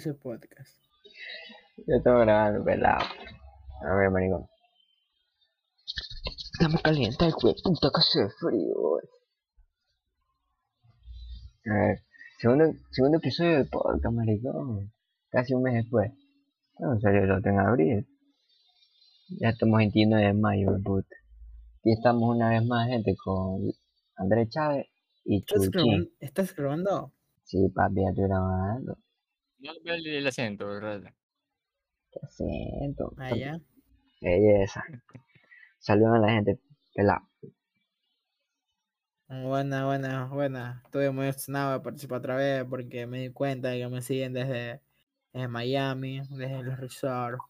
ese podcast. Yo estaba grabando, pelado. A ver, maricón. Estamos calientes, el puta que hace frío. A ver, segundo, segundo episodio del podcast, maricón. Casi un mes después. ¿Cuándo salió el otro? En abril. Ya estamos 29 de mayo, puta. Aquí estamos una vez más, gente, con Andrés Chávez y ¿Estás Chuchín. grabando? ¿Estás grabando? Sí, papi, ya estoy grabando. El, el acento, ¿verdad? ¿Qué acento? Allá. Belleza. Saludan a la gente, pelado. Buena, buena, buena. Estuve muy emocionado de participar otra vez porque me di cuenta de que me siguen desde, desde Miami, desde los resorts,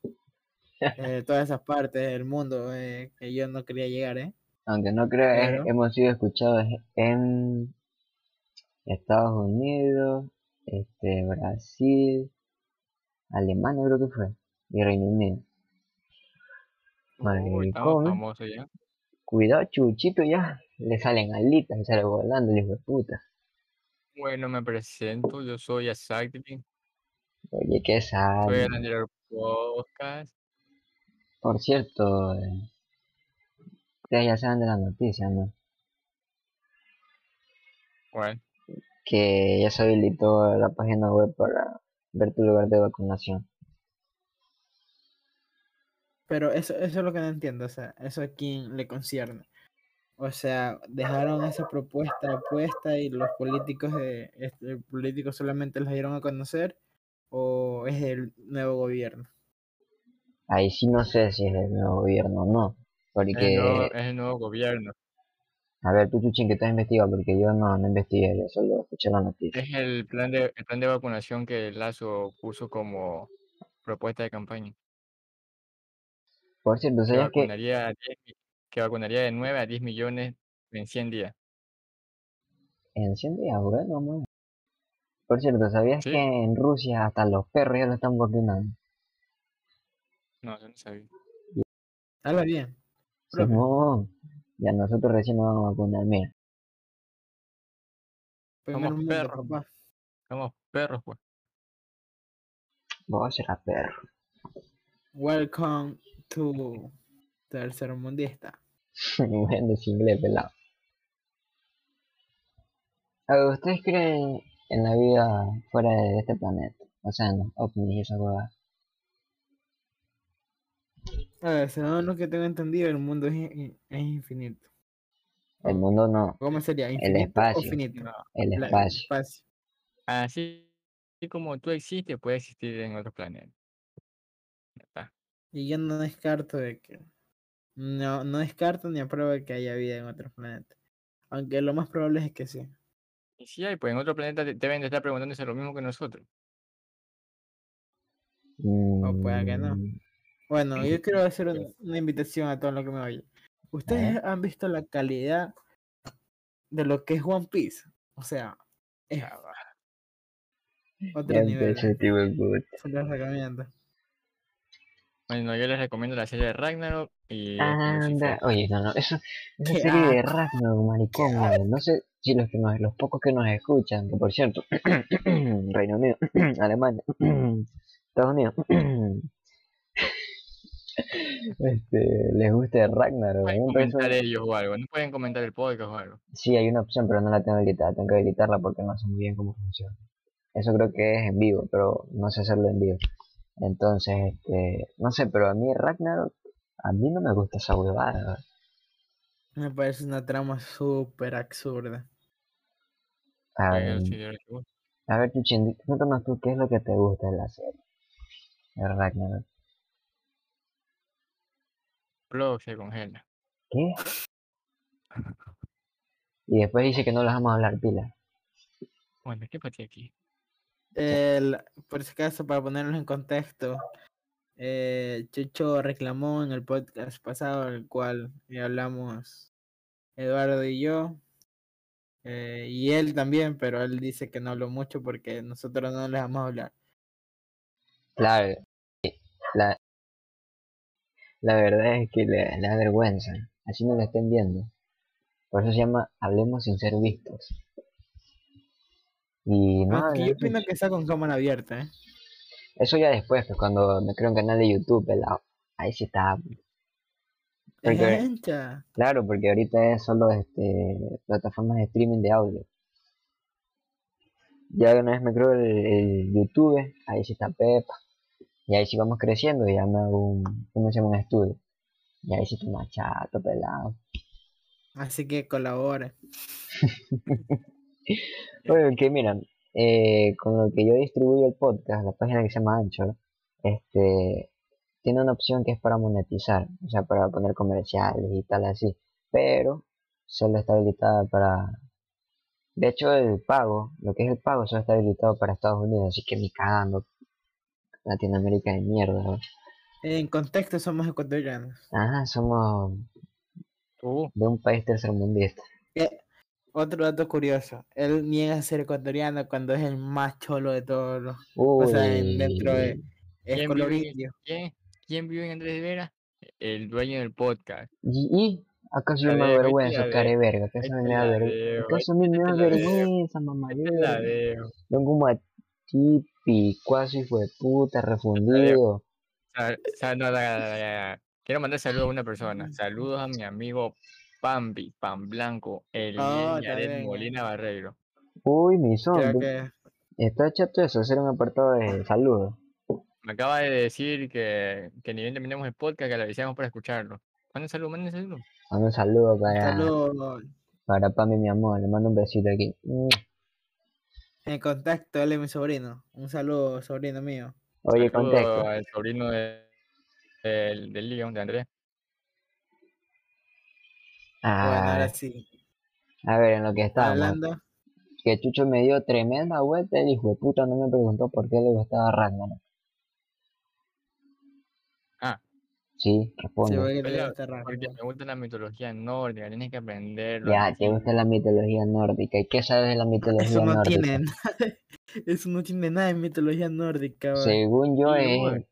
de todas esas partes del mundo eh, que yo no quería llegar, ¿eh? Aunque no creo, Claro. hemos sido escuchados en Estados Unidos, este, Brasil, Alemania creo que fue, y Reino Unido. Madre. Cuidado, Chuchito ya. Le salen alitas y sale volando el hijo de puta. Bueno, me presento, yo soy Asacti, Oye, qué soy sal. el anterior podcast. Por cierto, eh, ustedes ya saben de la noticia, ¿no? Bueno, Que ya se habilitó la página web para ver tu lugar de vacunación. Pero eso, eso es lo que no entiendo, o sea, eso a quién le concierne. O sea, dejaron esa propuesta puesta y los políticos de este, políticos solamente los dieron a conocer o es el nuevo gobierno. Ahí sí no sé si es el nuevo gobierno o no. es el, nuevo, Porque, es el nuevo gobierno. A ver, tú, Chuchín, que tú has investigado, porque yo no, no investigué, yo solo escuché la noticia. Es el plan de, el plan de vacunación que Lazo puso como propuesta de campaña. Por cierto, ¿sabías que vacunaría, a 10 mi- que vacunaría de 9 a 10 millones en 100 días. en 100 días, bueno, vamos. Por cierto, ¿sabías Sí. que en Rusia hasta los perros ya lo están vacunando? No, yo no sabía. Habla bien. profe. Simón, ya nosotros recién nos vamos a vacunar, mira. Primer Somos mundo, perros. papá. Somos perros, pues. Vos serás perro. Welcome to Tercer Mundista. bueno, es inglés, pelado. A ¿ustedes creen en la vida fuera de este planeta? O sea, en los ovnis y esa hueá. A ver, según lo que tengo entendido, el mundo es, es infinito. El mundo no, ¿Cómo sería? ¿Infinito o espacio. finito? No. el La- espacio. espacio. Así como tú existes, puede existir en otros planetas. Ya está. Y yo no descarto de que. No, no descarto ni apruebo de que haya vida en otros planetas. Aunque lo más probable es que sí. Y si hay, pues en otro planeta te- deben de estar preguntándose lo mismo que nosotros. O puede que no. Bueno, yo quiero hacer un- una invitación a todos los que me oyen. ¿Ustedes han visto la calidad de lo que es One Piece? O sea, es otro nivel. ¿eh? Se los recomiendo. Bueno, yo les recomiendo la serie de Ragnarok y Anda, oye, no, no, eso, esa serie de. Ragnarok, maricón, no sé si los que nos, los pocos que nos escuchan, que por cierto, Reino Unido, Alemania, Estados Unidos, este, les gusta Ragnarok, Pueden comentar ellos o algo, no pueden comentar el podcast o algo. sí hay una opción, pero no la tengo habilitada, tengo que habilitarla porque no sé muy bien cómo funciona. Eso creo que es en vivo, pero no sé hacerlo en vivo. Entonces, este, no sé, pero a mí Ragnarok, a mí no me gusta esa huevada. Me parece una trama súper absurda. A ver. A ver, Chuchin, cuéntanos tú qué es lo que te gusta de la serie. De Ragnarok. Plug se congela. ¿Qué? Y después dice que no les vamos a hablar pila. Bueno, ¿qué pasé aquí? El, por si acaso, para ponerlos en contexto, eh, Chucho reclamó en el podcast pasado, el cual eh, hablamos Eduardo y yo, eh, y él también, pero él dice que no habló mucho porque nosotros no les vamos a hablar. Claro, la, la verdad es que le, le da vergüenza. Así no lo estén viendo. Por eso se llama Hablemos sin ser vistos. Y no, Aunque la yo opino que está con cámara abierta, ¿eh? Eso ya después, pues cuando me creo un canal de YouTube. Ahí sí está. Es Porque-. Claro, porque ahorita es solo este plataformas de streaming de audio. Ya una vez me creo el, el YouTube, ahí sí está Pepa. Y ahí sí vamos creciendo y ya me hago un, ¿cómo se llama? Un estudio. Y ahí sí está más chato, pelado. Así que colabore. Bueno, que miran, eh, con lo que yo distribuyo el podcast, la página que se llama Anchor, este, tiene una opción que es para monetizar, o sea, para poner comerciales y tal así, pero solo está habilitada para, de hecho el pago, lo que es el pago solo está habilitado para Estados Unidos, así que ni cagando, Latinoamérica de mierda, ¿no? En contexto somos ecuatorianos. Ajá, somos Tú, de un país tercermundista. Eh, otro dato curioso. Él niega ser ecuatoriano cuando es el más cholo de todos los. O sea, en- dentro de. Uy, Es ¿Quién color vive? indio. ¿quién, ¿quién vive en Andrés Vera? El dueño del podcast. ¿Y, y? ¿Acaso yo me La da de- vergüenza, la care de- verga? ¿Acaso me da vergüenza? ¿Acaso a mí me da te la veo, vergüenza, mamá? Te la veo. Picuazo, hijo de puta, refundido. Sa- sa- no, la- la- la- Quiero mandar saludos a una persona. Saludos a mi amigo Pambi, Pan Blanco, el Oh, Yaret Molina Barreiro. Uy, mi son. Que. Está chato eso, hacer un apartado de saludos. Me acaba de decir que, que ni bien terminemos el podcast, que le avisamos para escucharlo. Manden saludos, manden saludos. Mando un saludo para, Saludos. para Pami, mi amor. Le mando un besito aquí. En contacto, él es mi sobrino. Un saludo, sobrino mío. Oye, contexto. al sobrino de, del, del León, de Andrés. Bueno, Ah, ahora sí. a ver, en lo que estábamos. Hablando. Que Chucho me dio tremenda vuelta. El hijo de puta no me preguntó por qué le gustaba Ragnarok. Sí, Sí, responde. rato, Porque ¿no? me gusta la mitología nórdica, tienes que aprenderlo. Ya, te gusta la mitología nórdica. ¿Y qué sabes de la mitología Eso no nórdica? tiene nada. Eso no tiene nada de mitología nórdica. Según yo Sí, es,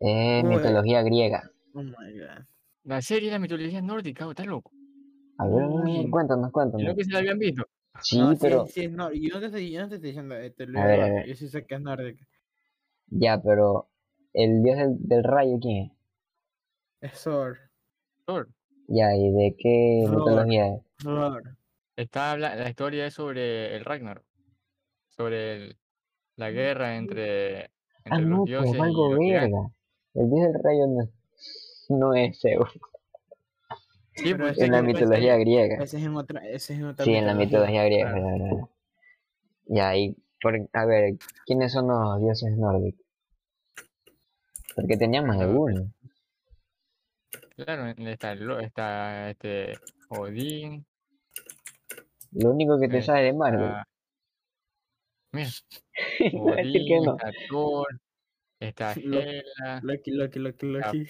es mitología griega. Oh my god. La serie de la mitología nórdica, ¿estás loco? A ver, Uy. cuéntanos, ¿Y cuéntanos. lo que se la habían visto? Sí, No, sí, pero, sí yo, no te estoy, yo no te estoy diciendo esto, A ver, a ver. yo sí sé que es nórdica. ya, pero, el dios del, del rayo, ¿quién es? Es Thor. Thor. Ya, ¿y de qué Thor. mitología es? Thor. Está habla- la historia es sobre el Ragnarok, sobre el- la guerra entre, Ah, entre no, los pues dioses y algo los verga. El dios del rayo no, no es Zeus, Sí, Pero pues, ese en la ese- mitología griega. Ese es en otra, ese es en otra Sí, en la mitología griega. claro. Ya, y, por, a ver, ¿quiénes son los dioses nórdicos? Porque tenía más de uno. Claro, está, está este Odín, Lo único que te eh, sabe de Marvel. está, mira, Odín, no. está Thor, está Hela, Loki, Loki, Loki, Loki.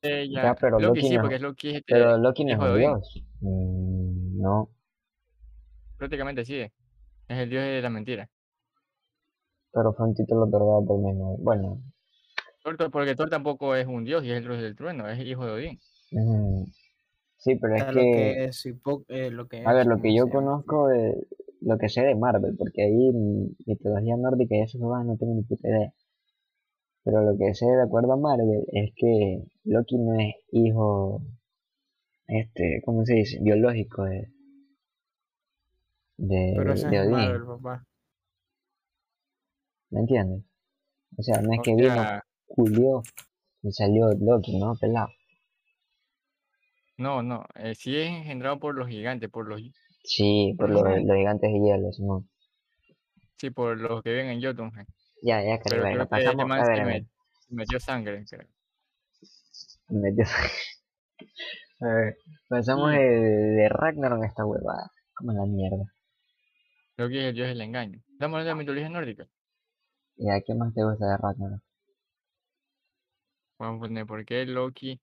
Freya, Ya, pero Loki Loki sí, no- porque es Loki es este, Pero Loki no es un dios. Mm, no, prácticamente sí, es el dios de la mentira. pero fue un título otorgado por mismo. Bueno, porque Thor tampoco es un dios y es el dios del trueno, es hijo de Odín. sí, pero es lo que, eh, lo que a ver, lo que ¿cómo yo conozco de lo que sé de Marvel, porque ahí en mitología nórdica y eso no tengo ni puta idea. Pero lo que sé de acuerdo a Marvel es que Loki no es hijo, este, ¿cómo se dice? Biológico de, de, Pero de es Odín, Marvel, papá. ¿me entiendes? O sea, no es O que vino, culió y salió Loki, ¿no? Pelado. no, no, eh, sí es engendrado por los gigantes, por los, Sí, por los, los gigantes. de hielo, Simón. sí, por los que viven en Jotunheim. Ya, ya, Pero verga, creo que este pasamos, a ver, metió sangre, creo. me metió- a ver, pasamos Mm. el de Ragnarok a esta huevada, como la mierda. Loki es el dios del engaño. Estamos hablando de la mitología nórdica. ¿Y a qué más te gusta de Ragnarok? Vamos a poner por qué Loki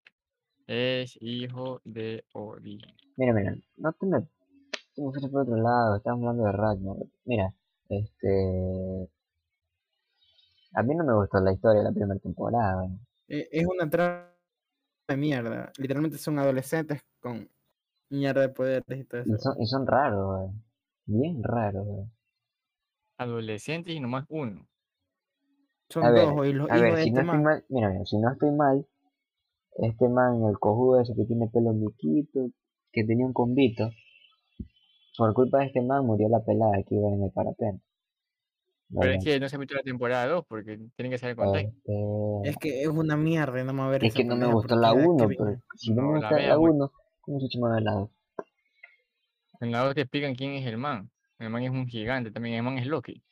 es hijo de Odín. Mira, mira, no te me, te me fuiste por otro lado, estamos hablando de Ragnarok. Mira, este, a mí no me gustó la historia de la primera temporada. Eh, Es una trama de mierda. Literalmente son adolescentes con mierda de poderes y todo Y eso. son, y son raros, güey. Bien raros, güey. Adolescentes y nomás uno. Son A ver, dos, y los a hijos ver, de si este no estoy man. mal, mira, mira, si no estoy mal, este man, el cojudo ese que tiene pelo miquito, que tenía un combito, por culpa de este man murió la pelada que iba en el parapente. Pero es que no se metió la temporada 2 porque tienen que saber contar. Este, Es que es una mierda no me va a ver es que no me gustó la da 1, cringe. pero si no, No me la gusta la güey. 1, ¿cómo se me va a ver la 2? En la 2 te explican quién es el man. El man es un gigante también. El man es Loki.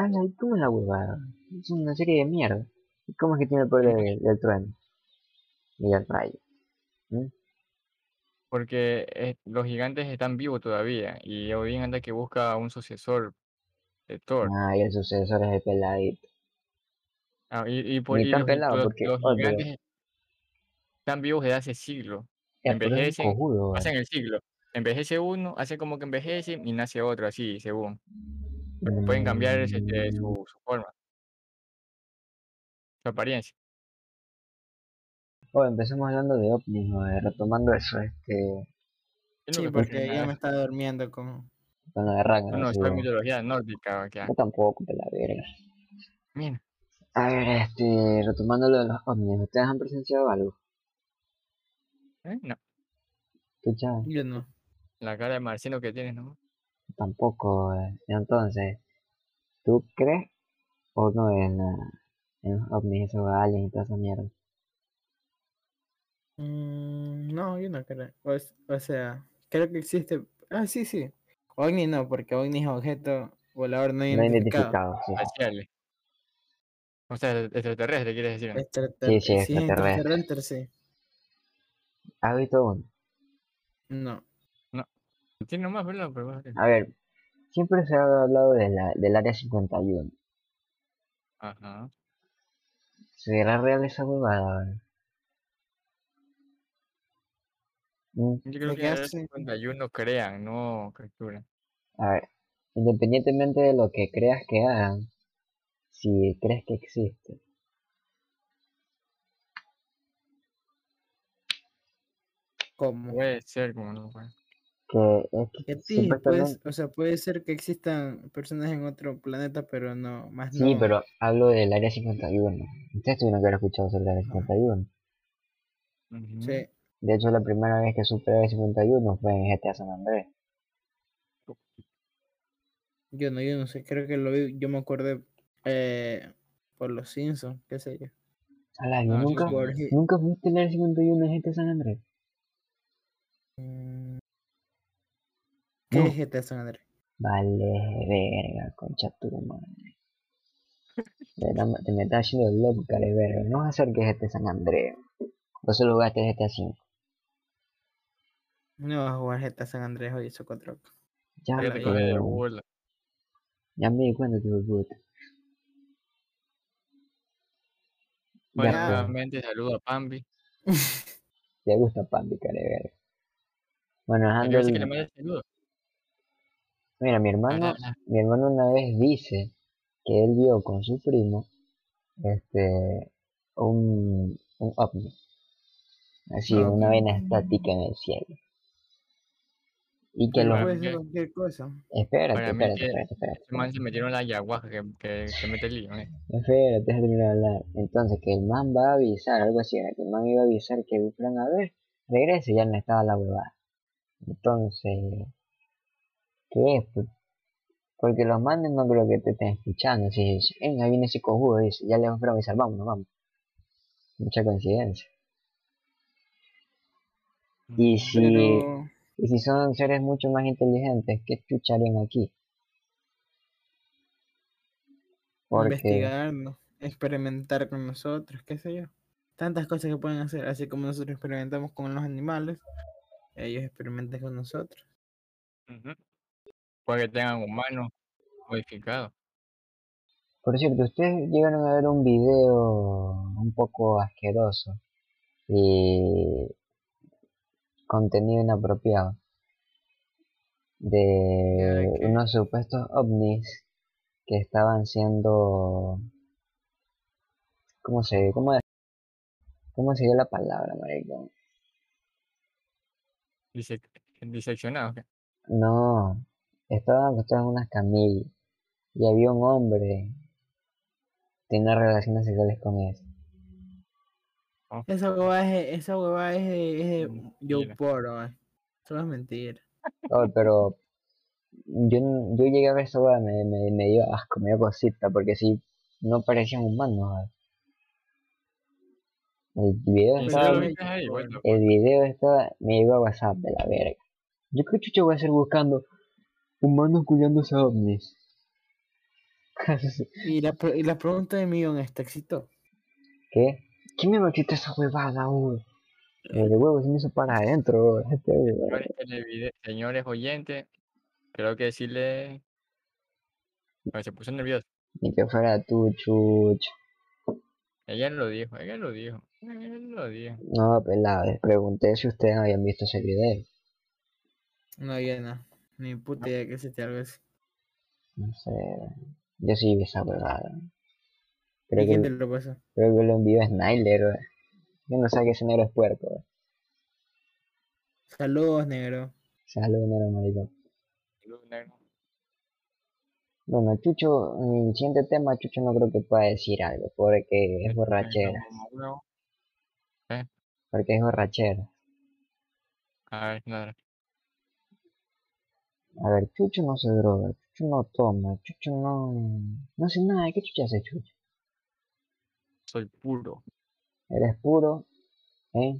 Ah, la, ¿cómo es la huevada? Es una serie de mierda. ¿Y ¿Cómo es que tiene el poder del, del trueno? Y del rayo. ¿Mm? Porque eh, los gigantes están vivos todavía. Y Odín anda que busca un sucesor de Thor. Ah, y el sucesor es el peladito. Ah, y, y, por, y tan los, porque los gigantes están vivos desde hace siglos. Envejecen, cojudo, pasan el siglo. Envejece uno, hace como que envejece y nace otro así, según. Porque pueden cambiar este, su, su forma, su apariencia. Oh, empezamos hablando de ovnis, joder, retomando eso, este, Yo Sí, porque nada me eso. estaba durmiendo con... con lo de Ragnar, No, no, soy bueno. mitología nórdica. acá. Yo tampoco, de la verga. Mira, A ver, este, retomando lo de los ovnis, ¿ustedes han presenciado algo? ¿eh? No, Escucha, Yo no. la cara de marciano que tienes, ¿no? Tampoco, eh. Entonces, ¿tú crees o no en, la- en los ovnis, esos aliens y toda esa mierda? Mm, no, yo no creo. O, o sea, creo que existe... Ah, sí, sí. OVNI no, porque OVNI es objeto volador no No identificado. identificado, sí. O sea, extraterrestre, quieres decir. Sí, sí, extraterrestre. extraterrestre, sí. ¿Has visto uno? No. Tiene nomás, ¿verdad? Pero, bueno, A ver, siempre se ha hablado de la, del área 51. Ajá. ¿Será real esa huevada? Mm, Yo creo ¿De que el hace? 51 crean, no capturan. A ver, independientemente de lo que creas que hagan, si crees que existe, ¿Cómo? Puede ser como no. pues. Que es que Que sí, pues, supuestamente... o sea, puede ser que existan personas en otro planeta, pero no, más Sí, no. pero hablo del área 51. Ustedes tuvieron que haber escuchado sobre el área 51. Ujú. Sí. De hecho, la primera vez que supe el área 51 fue en GTA San Andrés. Yo no, yo no sé, creo que lo vi, yo me acordé eh, por los Simpsons, qué sé yo. Ala, ¿yo Ah, sí, nunca, sí. ¿Nunca viste el área 51 en GTA San Andrés? Mm, ¿Qué No. es GTA San Andrés? Vale, verga, concha tu madre. Te, me estás haciendo el loco, care verga. No vas a hacer que es este San Andrés. O solo jugaste GTA 5. No vas a jugar GTA San Andrés hoy, eso cuatro. Ya, de pues, burla. ya me di cuenta, tu puta. Bueno, nuevamente saludo a Pambi. te gusta Pambi, care verga. Bueno, ¿A qué dejando dice que le el- mande saludos? Mira, mi hermano, mi hermano una vez dice que él vio con su primo este un, un ovni. Así, No, una vaina estática en el cielo. Y que los... Puede ser cualquier cosa. Espérate, espérate, que espérate, espérate. Ese man se metieron la ayahuasca que, que, que mete el lío, ¿eh? Espérate, terminar de hablar. Entonces, que el man va a avisar, algo así, era que el man iba a avisar que fueran a ver, regrese, ya no estaba la huevada. Entonces, ¿qué es? Porque los manes no creo que te estén escuchando. Si ahí viene ese cojudo, dice, ya le fueron a avisar, vámonos, vamos. Mucha coincidencia. Y si, Pero y si son seres mucho más inteligentes, ¿qué chucha harían aquí? Porque, investigar, ¿no? experimentar con nosotros, qué sé yo. Tantas cosas que pueden hacer, así como nosotros experimentamos con los animales, ellos experimentan con nosotros. Ujú. Puede que tengan humanos modificados. por cierto, ustedes llegaron a ver un video un poco asqueroso y contenido inapropiado de unos supuestos ovnis que estaban siendo ¿cómo se cómo cómo se dio la palabra? Dice, diseccionados. no estaban acostados en unas camillas y había un hombre tener relaciones sexuales con él. Esa hueva es, esa hueva es, de- es de. Poro, eh. Eso es mentira. Oh, pero yo, n- yo llegué a ver esa weá, me, me, me dio asco, me dio cosita, porque si no parecían humanos. weón. El video, ¿Y Pero si lo yo- the el video estaba, me llegó a WhatsApp de la verga. Yo creo que chucho voy a hacer buscando humanos culiándose a ovnis. Y la, y la pregunta de millón es, ¿te excitó? ¿Qué? ¿Quién me quitó esa huevada, weón? El huevo se me hizo para adentro. Este. Señores, oyentes, creo que decirle. Bueno, se puso nervioso. Ni que fuera tú, chucho. Ella lo dijo, ella lo dijo. Ella lo dijo. No, pelado, les pregunté si ustedes habían visto ese video. No, yo no. Ni puta idea que existe algo así. No sé, yo sí vi esa huevada. Creo ¿Y que, quién te lo pasó? creo que lo envió Snyder, weón. Yo no sé que ese negro es puerco, weón. Saludos, negro. Salud, negro maricón. Luz negro. Bueno, Chucho, en el siguiente tema, Chucho no creo que pueda decir algo, porque es borrachera. No, Porque es borrachera. A ver, nada. A ver, Chucho no se droga, Chucho no toma, Chucho no... No hace nada, ¿qué Chucho hace, Chucho? Soy puro, Eres puro, ¿eh?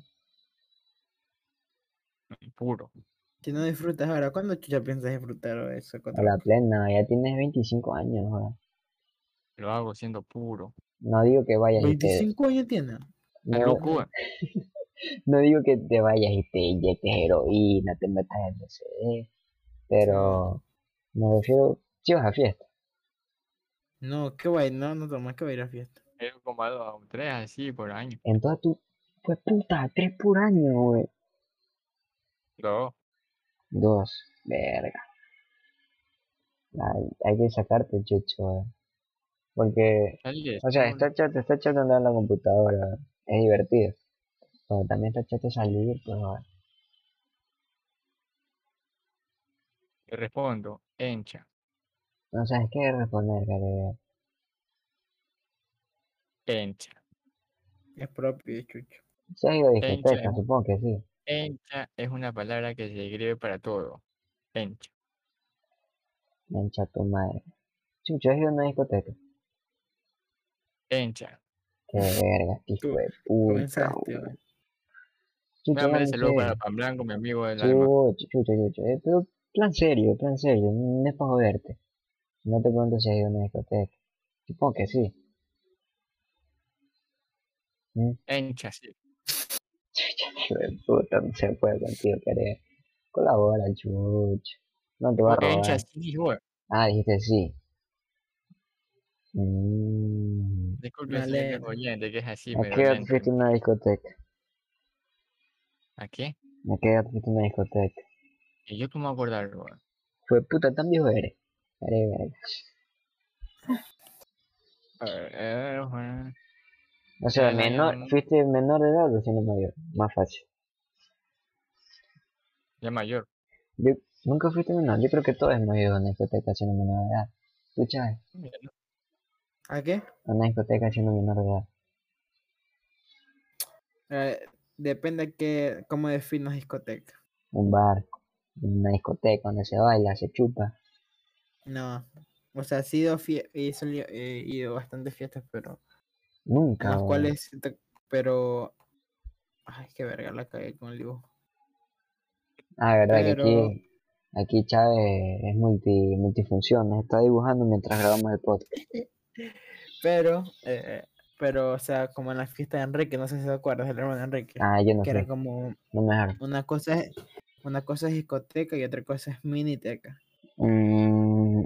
puro. Si no disfrutas ahora, ¿cuándo chucha piensas disfrutar eso? A la plena, ya tienes 25 años, ahora. Lo hago siendo puro. No digo que vayas y te... 25 años tiene. La No, locura. no digo que te vayas y te inyectes heroína, te metas en LSD, pero me refiero, si vas a fiesta. No, qué guay, no, no tomas, que va a ir a fiesta. Yo como a dos, tres así por año. En toda tu... Pues puta, tres por año, güey. Dos. Dos, verga. Hay, hay que sacarte, chucho, eh. Porque, o sea, está chato, está chato andar en la computadora, es divertido. Pero también está chato salir, pues, Te respondo, encha. no sabes qué responder, caribe. Encha. Es propio de chucho. Se ha ido a Encha, discoteca, supongo que sí. Encha es una palabra que se escribe para todo. Encha. Me hincha tu madre. Chucho, has ido a una discoteca. Encha. Qué verga, hijo de puta. Chucho, dame saludos para serio. Pan Blanco, mi amigo del alma. Chucho, chucho, chucho. Eh, pero plan serio, plan serio. No es para joderte. No te pregunto si has ido a una discoteca. Supongo que sí. ¿Mm? Encha, sí. De puta, no se puede contigo, querer. Colabora, chucho. No te va a robar. encha sí. Ah, dijiste sí. Mm. Disculpe, Me señor oyente, que es así, ¿A medio qué lento. fuiste a una discoteca? ¿A qué? ¿A qué edad fuiste a una discoteca? Y yo cómo acordar, weón. Fue puta, tan viejo eres. Eres verga. A ver, eh, bueno. O sea, Eh, menor, fuiste menor de edad o siendo mayor. Más fácil. Ya mayor. Yo, nunca fuiste menor. Yo creo que todo es mayor a una discoteca siendo menor de edad. ¿A qué? a una discoteca siendo menor de edad. Eh, depende que, cómo definas discoteca. Un bar, una discoteca donde se baila, se chupa. No. O sea, sí he he ido a bastantes fiestas, pero. Nunca. Las cuales. Pero. Ay, qué verga la cagué con el dibujo. Ah, verdad que aquí, aquí Chávez es multi, multifunción. Está dibujando mientras grabamos el podcast. Pero. eh, pero, o sea, como en la fiesta de Enrique, no sé si te acuerdas del hermano de Enrique. Ah, yo no que sé. era como. No me dejaron. Una cosa es. Una cosa es discoteca y otra cosa es miniteca. Mm,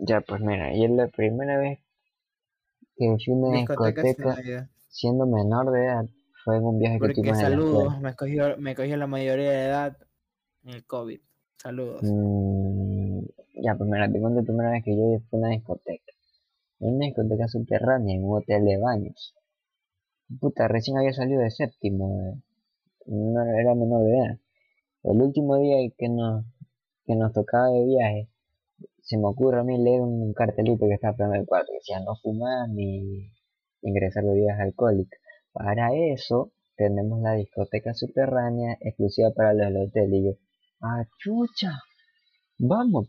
ya, pues mira, yo la primera vez que fui a una Discoteca siendo menor de edad fue en un viaje que Porque tuvimos escuela. saludos, me cogió, me cogió la mayoría de edad en el COVID. Saludos. Mm, ya, pues mira, te cuento la primera vez que yo fui a una discoteca. En una discoteca subterránea, en un hotel de baños. Puta, recién había salido de séptimo, eh. no era menor de edad. El último día que nos, que nos tocaba de viaje, se me ocurre a mí leer un cartelito que pegando en el cuarto que decía no fumar ni ingresar bebidas alcohólicas. Para eso tenemos la discoteca subterránea exclusiva para los del hotel. Y yo, ah, chucha, vamos.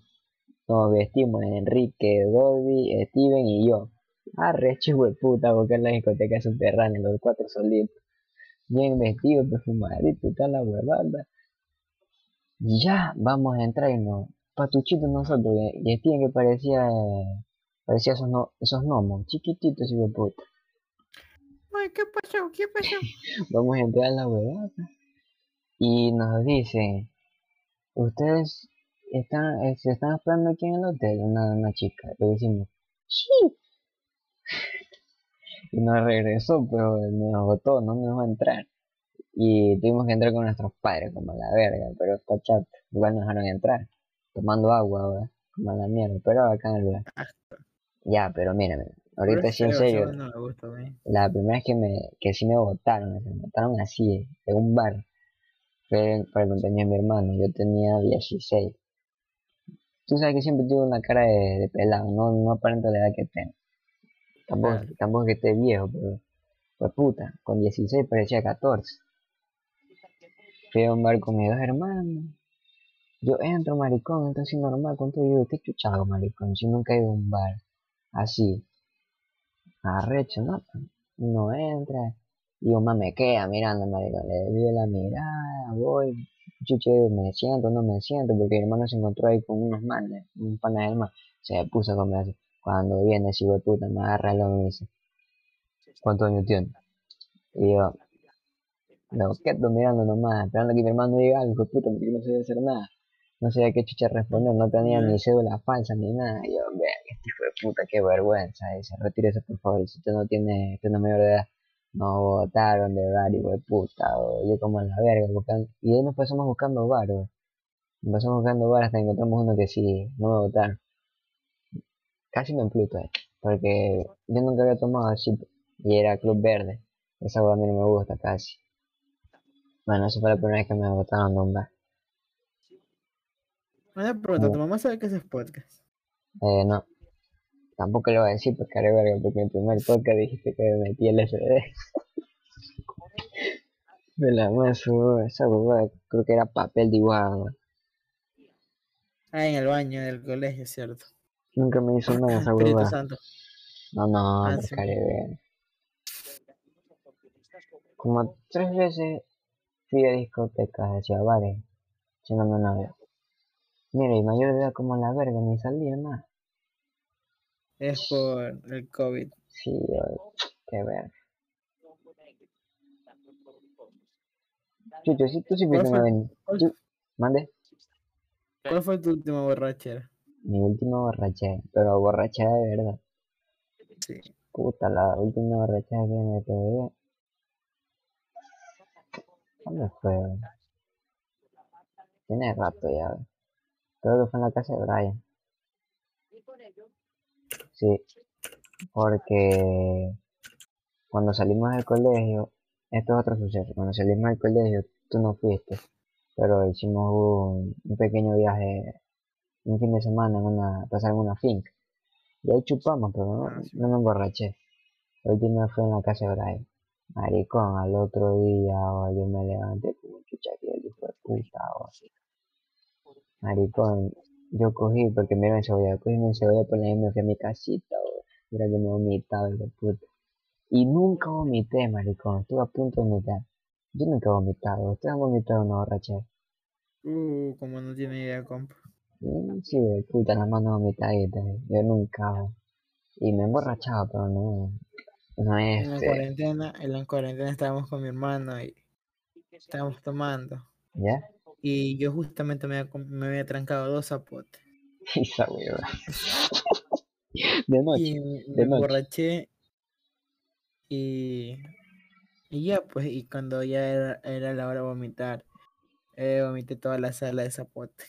Nos vestimos Enrique, Dolby, Steven y yo. Arre, de puta, porque es la discoteca subterránea, los cuatro solitos. Bien vestidos, perfumaditos y tal la huevada. Ya, vamos a entrar y no. Patuchitos nosotros, y Steven que parecía, parecía esos, no, esos gnomos, chiquititos y de puta. Ay, ¿qué pasó? ¿Qué pasó? vamos a entrar a la huevada. Y nos dicen, ustedes están, eh, se están esperando aquí en el hotel, una, una chica. Le decimos, sí. y nos regresó, pero nos agotó, no nos va a entrar. Y tuvimos que entrar con nuestros padres, como la verga, pero está chato. Igual nos dejaron entrar, tomando agua, como la mierda, pero acá en el lugar. Ya, pero mírame, ahorita sí en serio. la primera vez que me, que sí me votaron, me votaron así, de un bar. Fue para el cumpleaños de mi hermano, yo tenía 16. Tú sabes que siempre tuve una cara de, pelado, no, no aparenta la edad que tengo. Tampoco, tampoco que esté viejo, pero pues puta, con 16 parecía 14. Fui a un bar con mis dos hermanos. Yo entro, maricón, entonces normal, con todo yo, qué chuchado, maricón, si nunca he ido a un bar así arrecho, ¿no? No entra. Y mamá me queda mirando, marico. Le dio la mirada, voy. Chuche, me siento, no me siento, porque mi hermano se encontró ahí con unos manes, un pana del mar. Se puso a comer Cuando viene hijo de puta, me agarra el y me dice, ¿cuántos años tiene? Y yo, me quedo mirando nomás, esperando que mi hermano diga algo, puta, porque no sé hacer nada. No sabía qué chucha responder, no tenía ni cédula falsa ni nada. Y yo, vean, este hijo de puta, qué vergüenza. Dice, retírese por favor, si usted no tiene, usted no es mayor de edad. No votaron de bar, hijo de puta. O yo como en la verga, buscando. Y ahí nos pasamos buscando bar, Nos pasamos buscando bar hasta que encontramos uno que sí, no me votaron. Casi me empluto ahí. Porque yo nunca había tomado así. Y era Club Verde. Esa a mí no me gusta casi. Bueno, esa fue la primera vez que me votaron de un bar. Una pregunta, ¿tu mamá sabe que es podcast? Eh, no. Tampoco le voy a decir porque haré verga, porque en el primer podcast dijiste que me metí el SD. me la mazo, esa huevada, creo que era papel dibujado. Ah, en el baño del colegio, cierto. Nunca me hizo nada esa huevada. No, no, ah, sí. Como tres veces fui a discotecas hacia bares, echándome novia. Mira, y mayor de edad como la verga, ni salía nada. Es por el COVID. Sí, qué verga. Chucho, si tú sí fuiste una vez. Mande. ¿Cuál fue tu última borrachera? Mi última borrachera, pero borrachera de verdad. Sí. Puta, la última borrachera que me pegué. ¿Cuándo fue? Tiene rato ya. Creo que fue en la casa de Brian. Sí, porque cuando salimos del colegio, esto es otro suceso, cuando salimos del colegio tú no fuiste, pero hicimos un, pequeño viaje, un fin de semana en una, pasar en una finca. Y ahí chupamos, pero no, ah, no me emborraché. La última fue en la casa de Brian. Maricón, al otro día oh, yo me levanté como chucha que el hijo de puta. Oh. Maricón, yo cogí, porque me en cebolla, cogí mi cebolla por la y me fui a mi casita, mira que me vomitaba el puta. Y nunca vomité, maricón, estuve a punto de vomitar. Yo nunca he vomitado, ¿usted ha vomitado una borrachera? Uh, como no tiene idea, compa. Sí, de puta, la mano vomitadita, yo nunca. Y me emborrachaba, pero no, no es. En la cuarentena, en la cuarentena estábamos con mi hermano y estábamos tomando. ¿Ya? Y yo justamente me había, me había trancado dos zapotes. Esa hueva. de noche. Y me emborraché. Y, y ya, pues, y cuando ya era, era la hora de vomitar, eh, vomité toda la sala de zapote.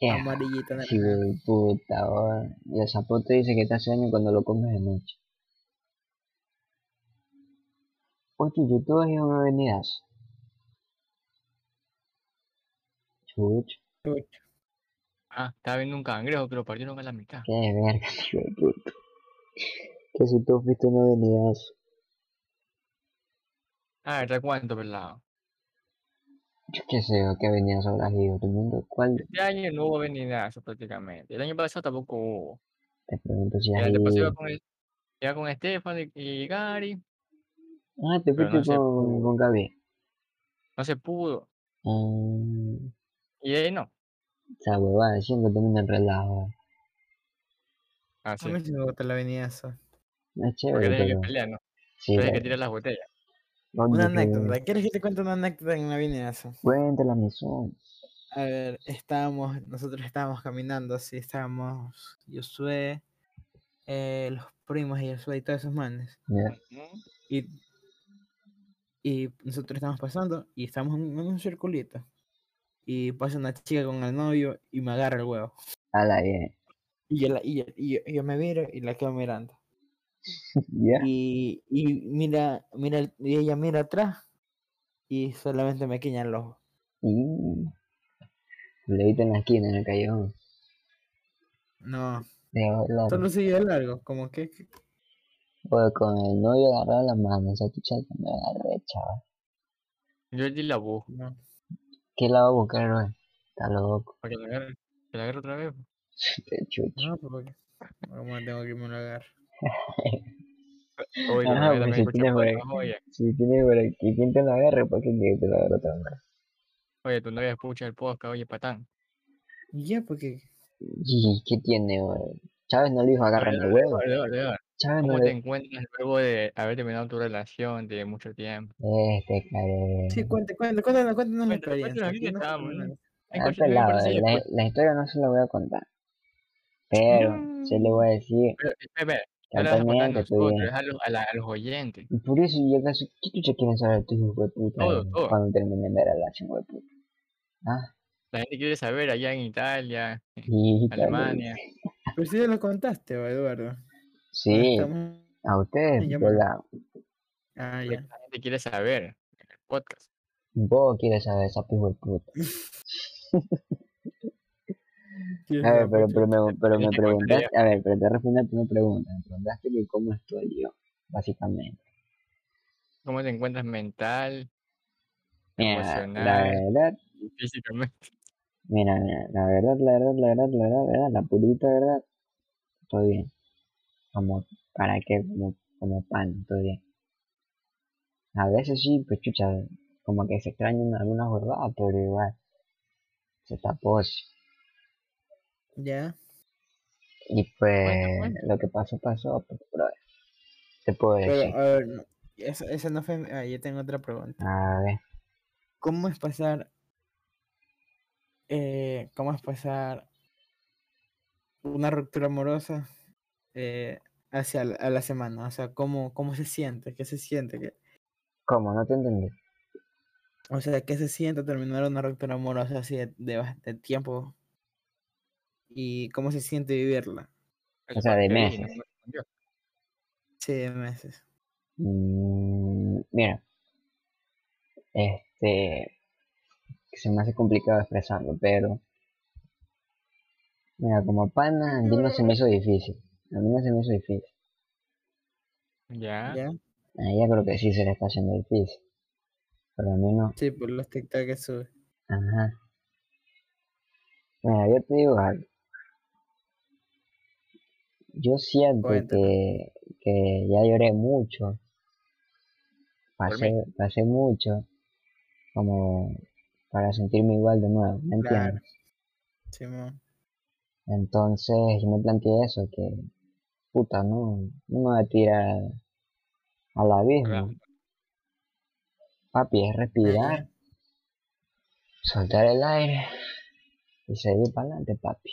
Yeah. Amarillita. Sí, puta, Y el zapote dice que te hace daño cuando lo comes de noche. Oye, ¿tú has ido a una avenida? Ah, estaba viendo un cangrejo que lo partieron a la mitad. Qué verga, hijo de puto. Que si tú fuiste una venidazo. Ah, ¿verdad cuánto, pelado? Yo qué sé, qué venidazo habrás ido. Tu mundo, ¿cuál? Este año no hubo venidazo prácticamente. El año pasado tampoco hubo. Te pregunto si El has ido. iba con, el, iba con Estefan y Gary. Ah, te fuiste no con, con Gaby. No se pudo. Ah, Y ahí no. esa huevada siempre termina en relajo. eh. Así. A mí sí me gusta la venidazo. Es Porque chévere, tienes que pero. pelear, ¿no? Sí, Tienes que tirar las botellas. Una anécdota. ¿Quieres que te cuente una anécdota en la venidazo? Cuéntala, mi son. A ver, estábamos, nosotros estábamos caminando así, estábamos Josué, eh, los primos de Josué y todos esos manes. Ya. Ujú. Y, y nosotros estamos pasando y estamos en, un circulito. Y pasa una chica con el novio y me agarra el huevo. A la bien. Y yo, la, y yo, y yo- y yo me viro y la quedo mirando. Y, y mira, mira, y ella mira atrás y solamente me quiña el ojo. Y. Le en la esquina, en el callejón. No, solo sigue largo, como que, que- Pues con el novio agarrado la mano, esa chucha que me agarré, chaval. Yo allí la busco. no. ¿Qué la va a buscar, güey? Está loco. Para que la agarre. Que la agarre otra vez. Este chucho. No, porque como tengo que me lo agarre. Oye, Ajá, la pues si tienes por aquí, si tienes por aquí, ¿quién te lo agarre? ¿Por qué quieres que te lo agarre otra vez? Oye, tu novia escucha el podcast, oye, patán. Y ya, porque ¿Y qué tiene, güey? Chávez no le dijo agárrame el huevo. Eduardo, Eduardo, Eduardo, Chávez no ¿Cómo te encuentras luego de haber terminado tu relación de mucho tiempo? Este, care... Sí, cuente, cuente, cuéntanos, cuéntanos la Cuéntanos, experiencia. cuéntanos, no ¿no? que la, historia no se la voy a contar. Pero, sí le voy a decir Pero, espera, que no le vas a contar a actualmente estoy nosotros, a los, a, la- a los oyentes. Y por eso yo acaso, ¿qué chucha quieren saber tus hijos de puta Todo, todo. cuando terminen de la relación, de puta? Ah, La gente quiere saber allá en Italia, en Alemania. Pero si ya lo contaste, ¿o, Eduardo. Sí, a llámalo. pelado. Ah, ya. La gente quiere saber en el podcast. Vos quieres saber esa hijo de puta. A ver, pero, pero me, pero me preguntaste, a ver, pero te respondí a tu pregunta. Me preguntaste que cómo estoy yo, básicamente. ¿Cómo te encuentras mental Mira, la Emocional. verdad, y físicamente? mira, mira, la verdad, la verdad, la verdad, la verdad, la verdad, la purita verdad, estoy bien. Como, ¿para qué? Como, como pan, bien. A veces sí, pues chucha, como que se extrañan algunas jornadas, pero igual, se tapó. Ya. Y pues, lo que pasó, pasó, pues, bro, te puedo Pero, decir. a ver, no, esa, esa no fue. Ah, yo tengo otra pregunta. A ver, ¿Cómo es pasar. Eh, ¿Cómo es pasar una ruptura amorosa eh, hacia la, a la semana? O sea, ¿cómo, ¿cómo se siente? ¿Qué se siente? ¿Qué- ¿cómo? No te entendí. o sea, ¿qué se siente terminar una ruptura amorosa así de, de, tiempo? ¿Y cómo se siente vivirla? Eso sea, de meses. Sí, de meses. Mm, mira, este, se me hace complicado expresarlo, pero, mira, como pana, a mí no se me hizo difícil, a mí no se me hizo difícil, Ya. ¿Ya? a ella creo que sí se le está haciendo difícil, pero a mí no, Sí, por los TikTok que sube. ajá. Mira, yo te digo algo, yo siento que, que ya lloré mucho, Por pasé, pasé mucho, como para sentirme igual de nuevo, ¿me entiendes? Claro. Simón. Entonces yo me planteé eso, que puta, no, no me voy a tirar al abismo. Claro. Papi, es respirar, soltar el aire y seguir para adelante, papi.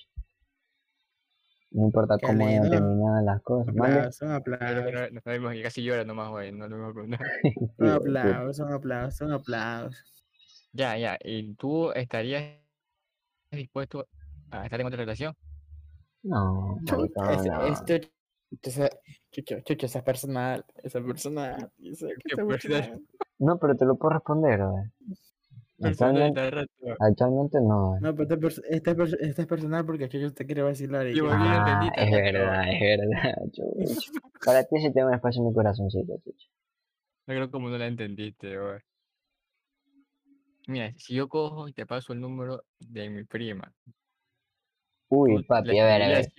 No importa Qué cómo hayan terminado las cosas. Mande, Aplausos, un Pero aplauso. no sabemos que casi llora nomás, güey. No lo voy a preguntar. Un aplauso, un aplauso, un aplauso. Ya, ya. ¿Y tú estarías dispuesto a estar en otra relación? No, maricón, Es, no. es chucho, esa- chucho, chucho, esa personal, esa yo Qué esa personal. personal. No, pero te lo puedo responder, güey. Personal Actualmente, actualmente no. No, pero este, pers- este, es pers- es personal porque Chucho te quiere vacilar. Y Yo Ah, es verdad, es verdad, chucho. Para ti sí tengo un espacio en mi corazoncito, chucho. No creo como no la entendiste, güey. Mira, si yo cojo y te paso el número de mi prima. Uy, ¿tú papi, a ver, a ver,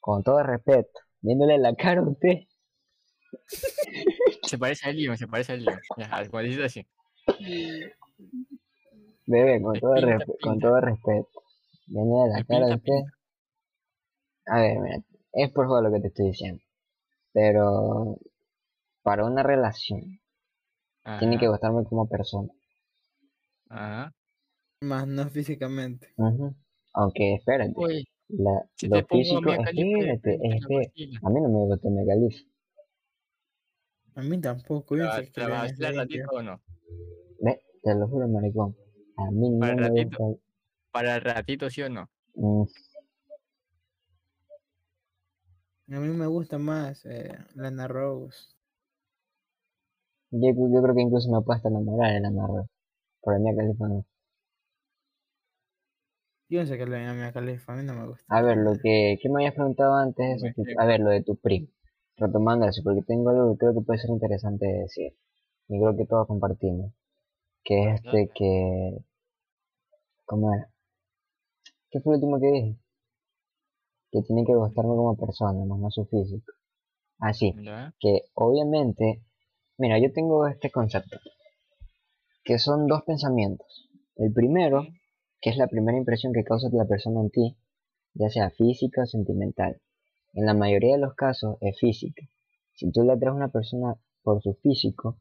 con todo respeto, viéndole la cara a usted, Se parece a Leon, se parece a Leon. Ya, dices así. bebé, con todo, pinta, con todo respeto, viéndole la cara a pinta, usted. A ver, mira, es por favor lo que te estoy diciendo. Pero para una relación, tiene que gustarme como persona. ajá. Más no físicamente. Aunque, espérate, Oye, la, si lo te pongo físico, Khalifa de espérate, es que a mí no me gusta Mia Khalifa. A mí tampoco. Yo ¿La, sé que vas a ratito o no? Ve, te lo juro, maricón. A mí no Para el me ratito. gusta. Para el ratito, ¿sí o no? mm, A mí me gusta más eh, Lana Rose. yo, yo creo que incluso me puedo hasta enamorar de la Marvel. Por Mia Khalifa no. Yo no sé que le den a Mia Khalifa. A mí no me gusta. A ver, lo que, ¿qué me habías preguntado antes? Eso, tipo, a ver, lo de tu primo. Retomando eso, porque tengo algo que creo que puede ser interesante de decir. Y creo que todos compartimos. Que es este que... ¿Cómo era? ¿Qué fue lo último que dije? Que tiene que gustarme como persona, más no su físico. Ah, sí. ¿Ya? que obviamente, mira, yo tengo este concepto, que son dos pensamientos. El primero. Que es la primera impresión que causa la persona en ti, ya sea física o sentimental. En la mayoría de los casos es física. Si tú le atraes a una persona por su físico,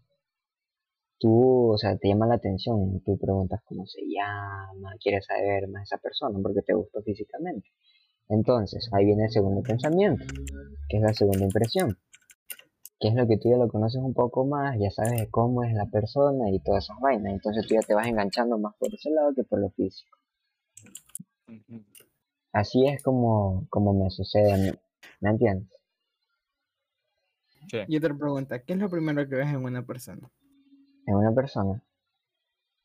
tú, o sea, te llama la atención, tú preguntas cómo se llama, quieres saber más de esa persona porque te gustó físicamente. Entonces, ahí viene el segundo pensamiento, que es la segunda impresión que es lo que tú ya lo conoces un poco más, ya sabes cómo es la persona y todas esas vainas. Entonces tú ya te vas enganchando más por ese lado que por lo físico. Así es como, como me sucede a mí. ¿Me entiendes? Sí. Y otra pregunta. ¿Qué es lo primero que ves en una persona? En una persona,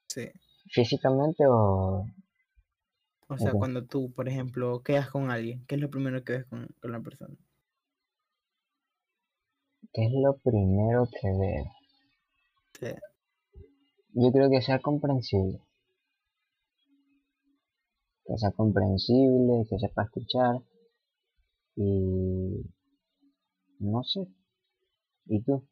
Sí. físicamente o... O sea, cuando tú, por ejemplo, quedas con alguien, ¿qué es lo primero que ves con, con la persona? ¿Qué es lo primero que veo? Sí. Yo creo que sea comprensible. Que sea comprensible, que sepa escuchar. Y... No sé. ¿Y tú?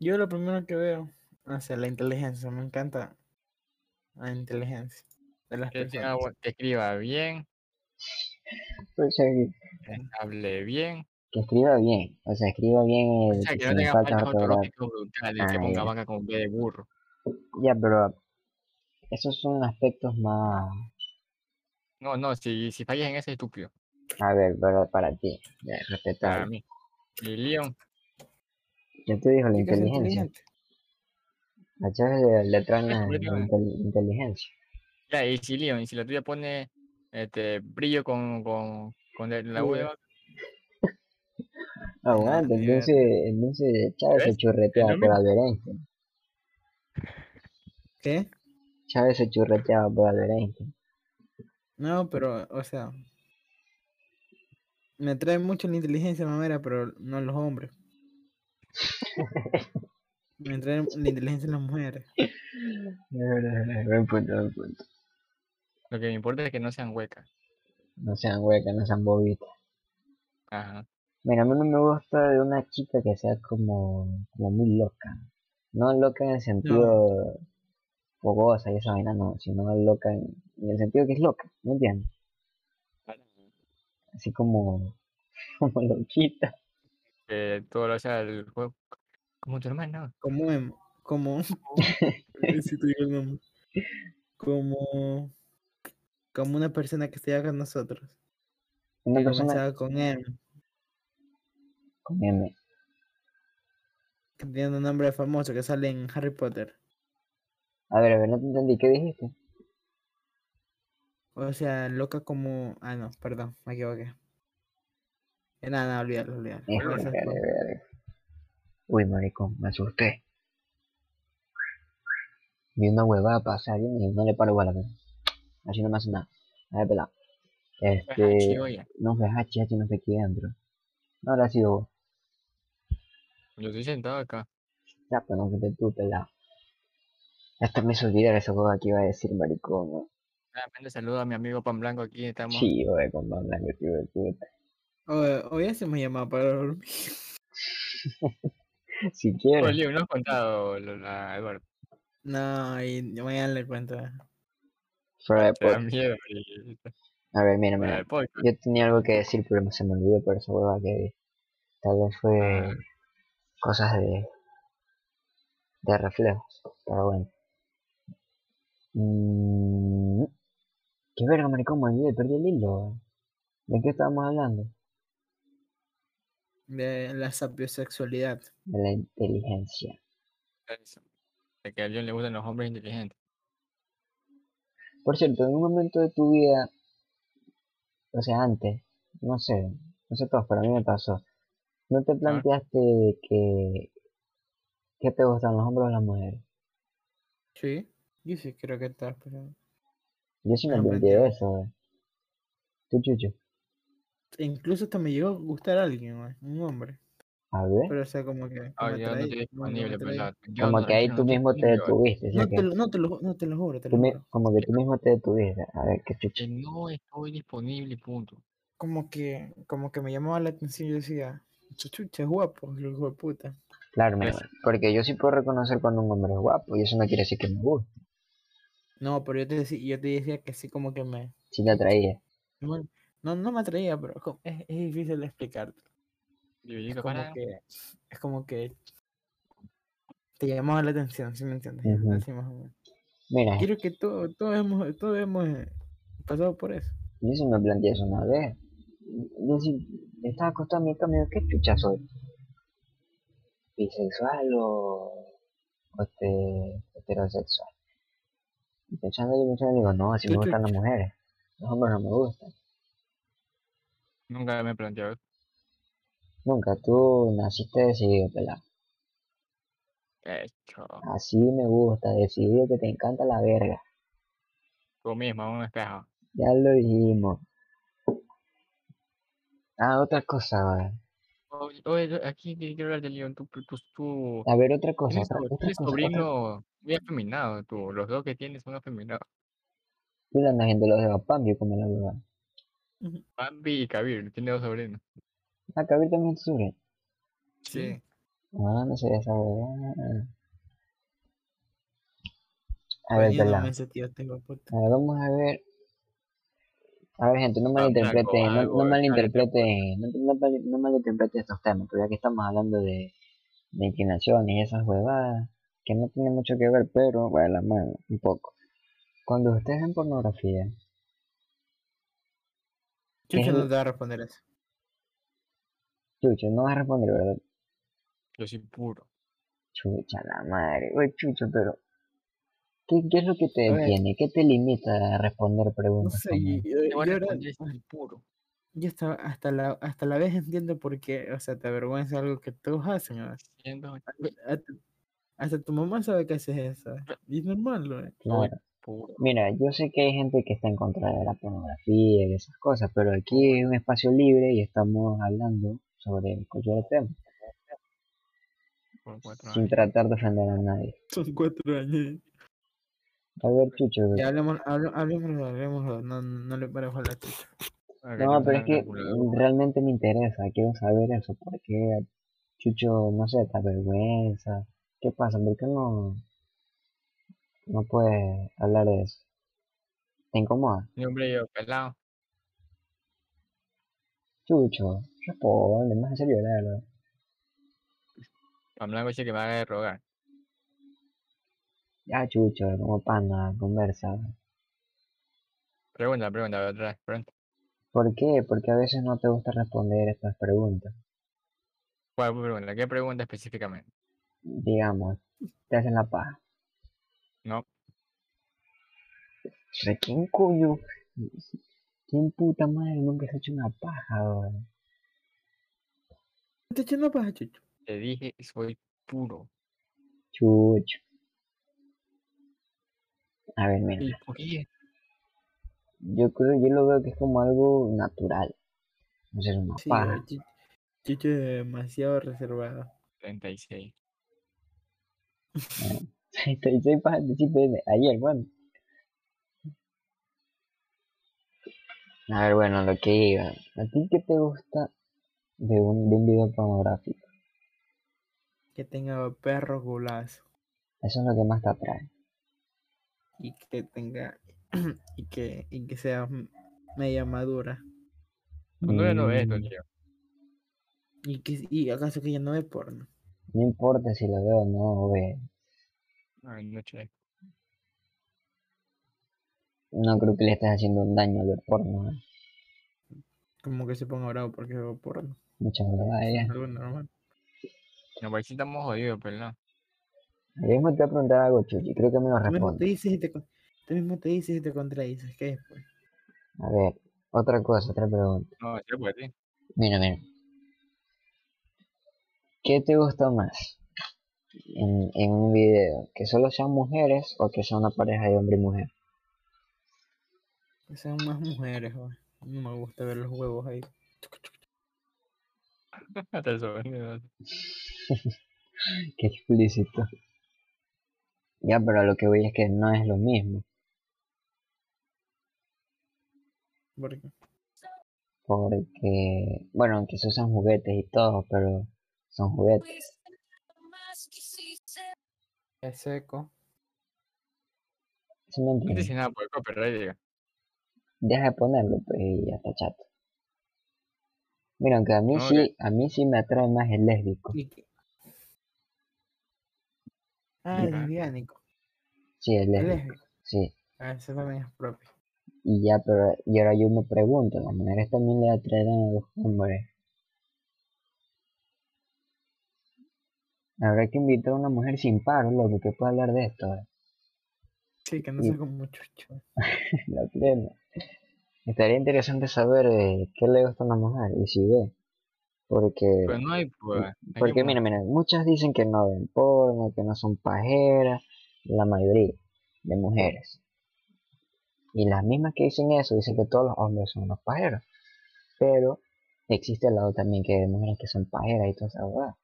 Yo lo primero que veo, o sea, la inteligencia. Me encanta la inteligencia de las Que personas. que escriba bien, O sea, que, que hable bien. que escriba bien. O sea, escriba bien O el, sea, que no tenga faltas ortográficas. brutales, que ponga ya. vaca con B de burro. Ya, pero esos son aspectos más... No, no, si, si fallas en ese estúpido. A ver, para, para ti, ya, Para respetable. mí. Y Leon, Yo te digo la ¿Qué que es inteligencia. inteligente? A Chávez le, le traen la, la intel- inteligencia. ya, y si Leon, y si la tuya pone este brillo con, con, con la, hueva, Aguanta, entonces, entonces Chávez se churreteaba por. Albert. ¿Qué? Chávez se churreteaba por Albert. No, pero, o sea, me atrae mucho la inteligencia mamera, pero no los hombres. Me atrae la inteligencia en las mujeres. Buen punto, buen punto. Lo que me importa es que no sean huecas. No sean huecas, no sean bobitas. Ajá. Mira, a mí no me gusta de una chica que sea como, como muy loca. No loca en el sentido fogosa y esa vaina, no, sino loca en, en el sentido que es loca, ¿me entiendes? Así como, como loquita. Que todo lo sea el juego. Como tu hermano. Como, em- como, si te digo el nombre. como, como una persona que esté con nosotros. Una que persona comenzaba con M, con M. que tiene un nombre famoso que sale en Harry Potter. A ver, a ver, no te entendí, ¿qué dijiste? O sea, loca como. Ah, no, perdón, me equivoqué. Eh, Nada, nada, olvídalo, olvídalo. Eh. Uy, maricón, me asusté. vi una huevada pasar y no le paro bola, pero así no me hace nada. A ver, pelado. Este, oye. no fue Hachi, Hachi no fue aquí dentro. No habrá sido vos. Yo estoy sentado acá. Ya, pero no fuiste tú, pelado. Hasta me hizo olvidar esa hueva que iba a decir, maricón. ¿no? Ah, saludo a mi amigo Pan Blanco aquí. Estamos. Sí, güey, con más blanco, tío de puta. Hoy, hoy hacemos llamada para dormir. Si quieres. Oye, no has contado, Eduardo. No, y mañana le cuento. Fuera de Te da pod- miedo. ahorita. A ver, mira, mira. podcast. Yo tenía algo que decir, pero se me olvidó por esa hueva que. Tal vez fue cosas de de reflejos, pero bueno. Mm, qué verga, maricón, me olvidé, perdí el hilo. ¿De qué estábamos hablando? De la sapiosexualidad. De la inteligencia. Eso. De que a John le gustan los hombres inteligentes. Por cierto, en un momento de tu vida, o sea, antes, no sé, no sé todos, pero a mí me pasó. ¿No te planteaste que, que te gustan los hombres o las mujeres? Sí, yo sí creo que está, pero Yo sí me planteé eso, güey. Tú, Chucho. incluso hasta me llegó a gustar a alguien, güey, un hombre. A ver. Pero o sea, como que Ah, como no que disponible, Como no- que ahí no tú mismo te detuviste, ¿sí No te, lo, no, te lo, no te lo juro, te lo juro. como que tú mismo te detuviste. A ver, qué chucho. Que no estoy disponible, punto. Como que, como que me llamaba la atención y yo decía, chuchucha, es guapo, el hijo de puta. Claro, mira, Eso. porque yo sí puedo reconocer cuando un hombre es guapo y eso no quiere decir que me guste. No, pero yo te decía, yo te decía que sí como que me, Si te atraía. bueno, no, no me atraía, pero es, es difícil de explicarte. Yo Es como que, es como que te llamaba la atención, ¿sí me entiendes? Ujú. Así más o menos. Mira, Quiero que todos todos hemos, todos hemos eh, pasado por eso. yo sí me planteé eso una vez. Yo sí estaba acostado en mi cama ¿qué chucha soy? ¿Bisexual o, o este, heterosexual? Y pensando y pensando digo, no, así me gustan las mujeres. Los hombres no me gustan. Nunca me he planteado eso. Nunca, tú naciste decidido, pelado. Hecho. Así me gusta, decidido que te encanta la verga. Tú mismo, un espejo. Ya lo dijimos. Ah, otra cosa, güey. Oye, oye, aquí que- quiero hablar de León. Tú, tú, tú, A ver, otra cosa, tienes, otra, otra tienes cosa. otra- sobrino muy afeminado, tú. Los dos que tienes son afeminados. Tú la gente los de Bapambio como la verdad. Bambi y Kabir, tiene dos sobrinos. Ah, Kabir también es. Sí. Ah, no sé esa verdad. A ver, ver, vamos a ver. A ver, gente, no Habla malinterpreten, no, no malinterpreten, no, no, no malinterpreten estos temas, pero ya que estamos hablando de, de inclinaciones y esas huevadas, que no tienen mucho que ver, pero, bueno, la mano, un poco. Cuando ustedes ven pornografía, ¿Qué Chucho es no te va a responder eso. Chucho, no vas a responder, ¿verdad? Yo soy puro. Chucha, la madre, güey, Chucho, pero, ¿qué, qué es lo que te detiene? ¿Qué te limita a responder No preguntas sé, y- Te yo, voy a ahora- responder, soy puro. yo estaba hasta la, hasta la vez entiendo por qué, o sea, te avergüenza algo que todos hacen, ¿no? Hasta, hasta tu mamá sabe que haces eso. Y es normal, ¿no? soy Claro. puro. Mira, yo sé que hay gente que está en contra de la pornografía y esas cosas, pero aquí es un espacio libre y estamos hablando sobre cualquier tema, Por sin años. tratar de ofender a nadie. Son cuatro años. A ver, Chucho, Ya hablemos, hable- hablemoslo, hablemoslo, no, no le pares a la que no, no pero es que realmente me interesa, quiero saber eso, porque Chucho, no sé, te avergüenza, ¿qué pasa? ¿Por qué no, no puedes hablar de eso? ¿Te incomoda? Mi hombre yo, pelado. Chucho, responde, más en serio, la verdad. Pan Blanco dice que me haga de rogar. Ya, Chucho, como pana, conversa. Pregunta, pregunta, a otra vez, pregunta. ¿Por qué? Porque a veces no te gusta responder estas preguntas. ¿Cuál pregunta? ¿Qué pregunta específicamente? Digamos, te hacen la paja. No, ¿De quién coño? ¿Quién puta madre nunca se ha hecho una paja, weón? ¿Te echando paja, chucho? te dije, soy puro. Chucho. A ver, mira. ¿Y por qué? Yo creo, yo lo veo que es como algo natural. No sé, es una Sí, paja. Chicho es demasiado reservado. 36. 36 pajas de de ayer, bueno. A ver, bueno, lo que iba. ¿A ti qué te gusta de un, de un video pornográfico? Que tenga perro gulazo. Eso es lo que más te atrae. Y que tenga. y que, y que sea media madura. ¿Cuándo ya no ves esto, tío? Y que y acaso que ya no ve porno. No importa si lo veo o no, ve. Ay, no, che. No creo que le estés haciendo un daño al ver porno. ¿eh? Como que se ponga bravo porque veo porno. Muchas verdad, ella. Algo normal. No, pues sí estamos jodidos, pero no. Ahí mismo te voy a preguntar algo, Chuchi. Creo que me lo Tú mismo te responde. dices y te, tú mismo te dices y te contradices. ¿Qué es, pues? A ver, otra cosa, otra pregunta. No, sí, pues sí. Mira, mira. ¿Qué te gusta más en, en un video? ¿Que solo sean mujeres o que sea una pareja de hombre y mujer? Que sean más mujeres, güey. No me gusta ver los huevos ahí. Hasta sonido. Qué explícito. Ya, pero a lo que voy es que no es lo mismo. Porque Porque, bueno, aunque se usan juguetes y todo, pero son juguetes. es seco. ¿Sí me No entiendes? dice nada por el copyright, diga. Deja de ponerlo, pues, y ya está chato. Mira, aunque a mí No, sí, a mí sí me atrae más el lésbico. Ah, el lesbiánico. Sí, el El lésbico. lésbico. Sí. Ah, ese también es propio. Y ya, pero, y ahora yo me pregunto, ¿las mujeres también le atraerán a los hombres? Habrá que invitar a una mujer sin paro, loco, que pueda hablar de esto, ¿eh? Sí, que no Y- sea como mucho. La plena. Estaría interesante saber eh, qué le gusta a una mujer y si ve. Porque, Pero no hay. Hay porque que mira, mira, muchas dicen que no ven porno, que no son pajeras, la mayoría de mujeres. Y las mismas que dicen eso dicen que todos los hombres son unos pajeros. Pero existe el lado también que hay mujeres que son pajeras y esa verdad.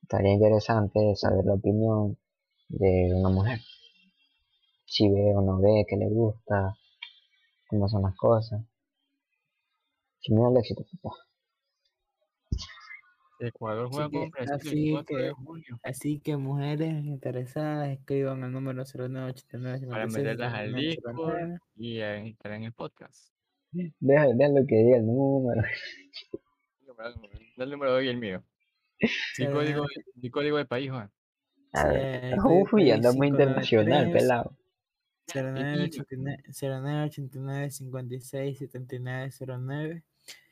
Estaría interesante saber la opinión de una mujer. Si ve o no ve, qué le gusta, cómo son las cosas. Da el éxito, papá. Ecuador juega Así que- con Brasil el así 4 de que- junio. Así que mujeres interesadas escriban al número 0989 Para meterlas al Discord y a estar en el podcast. Deja, déjalo que diga el número. Da el número de hoy y el mío. Mi código, mi código de país, Juan. A ver. Uy, andamos internacional, pelado. 0989 0989 56 79 09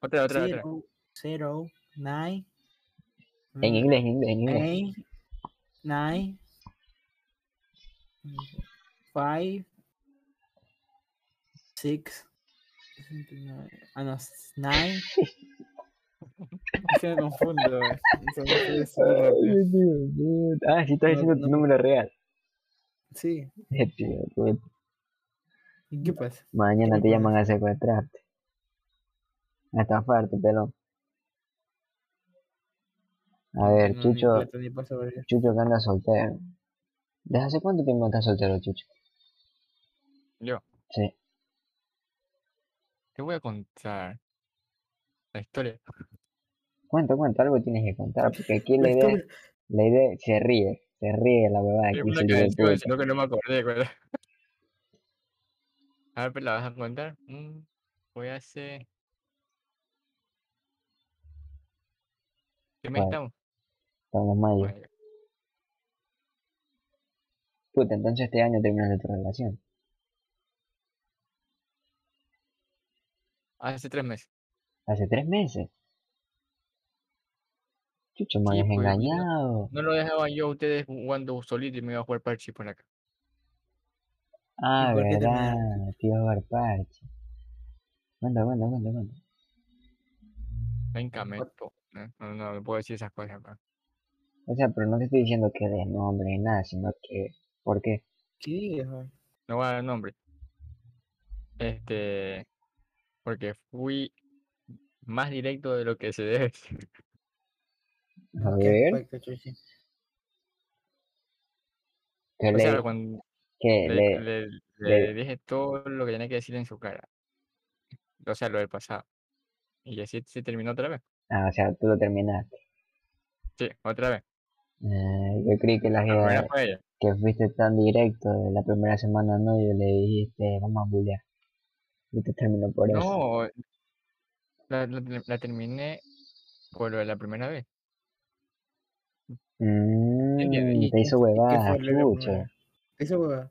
Otra, otra, otra. 0 9 En inglés, en inglés, en inglés. Eight, nine, five, six, ah no, s- nine. Es que me confundo. Eso Ay. Ah, sí, estás No, diciendo tu número real. Sí. ¿y qué pasa? Mañana ¿Qué te llaman a secuestrarte. A estafarte, pelón. A ver, No, Chucho, paso. Chucho que anda soltero. ¿Desde hace cuánto tiempo estás soltero, Chucho? Yo, Sí. te voy a contar la historia. Cuenta, cuenta, algo tienes que contar, porque aquí la La idea, historia- la idea se ríe, se ríe la puta. sino que no me acordé, ¿verdad? A ver, pero la vas a contar. Mm, voy a hacer. ¿Qué mes estamos? Estamos mayo. Mayo. Puta, entonces este año terminaste tu relación. Hace tres meses. Hace tres meses. Chucho, me Sí, habías pues, engañado. No lo dejaban yo a ustedes jugando solito y me iba a jugar parche por acá. Ah, por qué te verdad, measte? tío Barparche. Cuenta, cuenta, cuenta, cuenta. Venga, me to- No, no, no, puedo decir esas cosas. pa. O sea, pero no te estoy diciendo que des nombre ni nada, sino que... ¿Por qué? ¿Qué digas, no voy a dar nombre. Este, porque fui más directo de lo que se debe. A que O sea, le, cuando que le, le, le- le- le dije todo lo que tenía que decir en su cara. O sea, lo del pasado. Y así se terminó otra vez. ah, o sea, tú lo terminaste. Sí, otra vez. Ah, yo creí que la ella. que fuiste tan directo de la primera semana, no, yo le dijiste, vamos a bullear. Y te terminó por eso. No, la, la terminé por lo de la primera vez. Mmm, ¿Y te hizo huevada, fue lo de la chucha. primera? Esa hueva.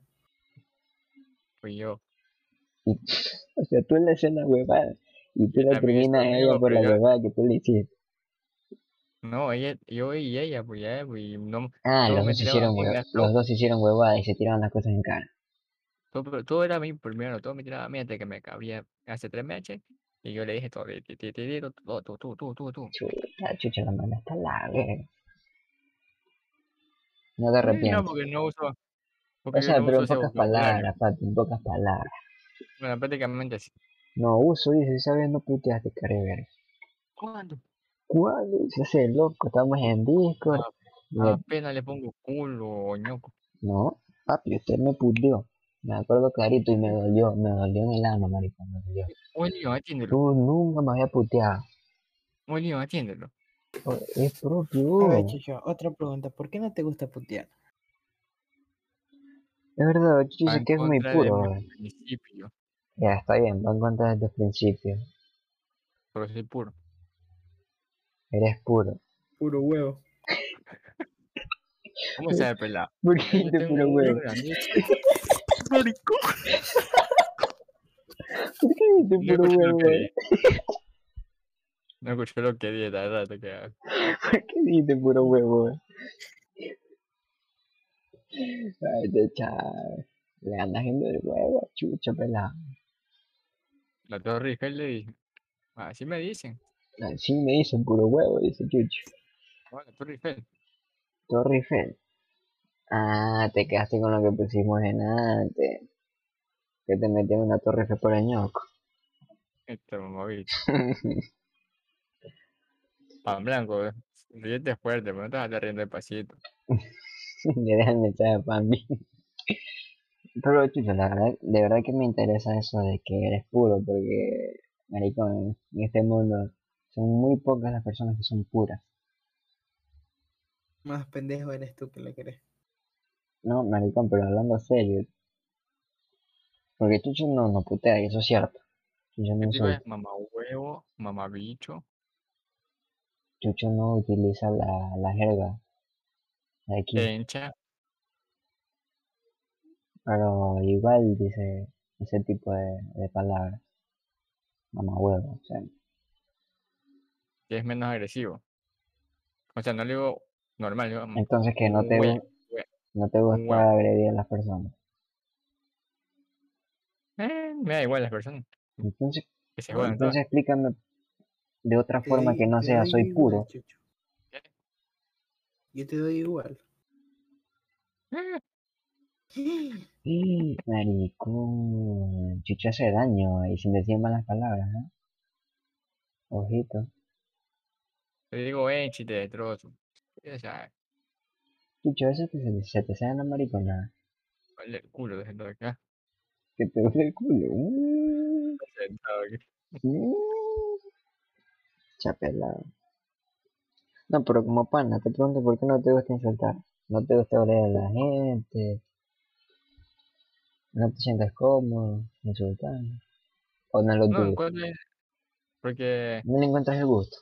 Fui yo. Y- o sea, tú le haces la huevada y tú Y la terminas a ella por la yo- huevada que tú le hiciste. No, ella, yo y ella, pues ya, pues no, Ah, los dos, hicieron a mí, hue- me los dos hicieron huevada y se tiraron las cosas en cara. todo, todo era a mí primero, todo me tiraba a mí antes que me cabía hace tres meses. Y yo le dije todo, tú, tú, tú, tú, tú, tú. Chucha, chucha, la mala está la verga. No te Sí, No, arrepientes. porque no uso, porque O sea, no pero en pocas palabras, papi, en pocas palabras. Bueno, prácticamente sí. No uso, dice, ¿sabes? No puteaste, care verga. ¿Cuándo? ¿Cuándo? Se hace loco, estamos en Discord. Ah, Le- Apenas le pongo culo, ñoco. No, papi, usted me puteó. Me acuerdo clarito y me dolió, me dolió en el alma, maricón, me dolió. Olio, atiéndelo. Tú nunca me había puteado. Olio, atiéndelo. Oh, Es propio. A ver, Chucho, otra pregunta. ¿Por qué no te gusta putear? Es verdad, dice en que es muy puro. principio. Ya, está bien, va en contra de tus principios. Pero soy puro. Eres puro. Puro huevo. ¿Cómo sabe pelado? ¿Por qué tengo puro huevo? ¿Por qué No puro huevo? No escuché lo que dije, la verdad, que ¿Por qué dices puro huevo? Ay, te chaval. Le andas haciendo el huevo, chucho pelado. la Torre le dije. Así me dicen. Así me dicen puro huevo, dice Chucho. La Torre Eiffel. Torre Eiffel. Ah, te quedaste con lo que pusimos en antes. Que te metían una Torre Eiffel por el ñoco. Este mamabicho. Pan blanco, eh. ríete fuerte, pero no te vas a estar riendo despacito. Le deja el mensaje a Pambi. Pero chucho, la verdad, de verdad que me interesa eso de que eres puro, porque, maricón, en este mundo son muy pocas las personas que son puras. Más pendejo eres tú que le crees. No, maricón, pero hablando serio. Porque Chucho no, no putea, y eso es cierto. Chucho no, ¿Qué tipo insulta. es mamá huevo, mamá bicho? Chucho no utiliza la, la jerga de aquí. Tencha. Pero igual dice ese tipo de, de palabras. Mamá huevo, o sea. es menos agresivo. O sea, no le digo normal, digo, mm, Entonces que no te, no te gusta agredir a las personas. eh, me da igual las personas, Entonces, que se jodan todas. entonces explícame de otra forma que no sea soy puro. Yo te doy igual. Y maricón, Chucho hace daño y sin decir malas palabras, ¿eh? Ojito. Te digo, eh, chiste de trozo. Ya sabes, Chucho, eso que se, se te sale la maricona. vale el culo de de acá. Que te duele el culo. Mm, Sentado aquí. mm. Chapelado. No, pero como pana, te pregunto por qué no te gusta insultar. No te gusta hablar a la gente. No te sientes cómodo insultando. O no lo No, tuyo. ¿cuál es? Porque No le encuentras el gusto.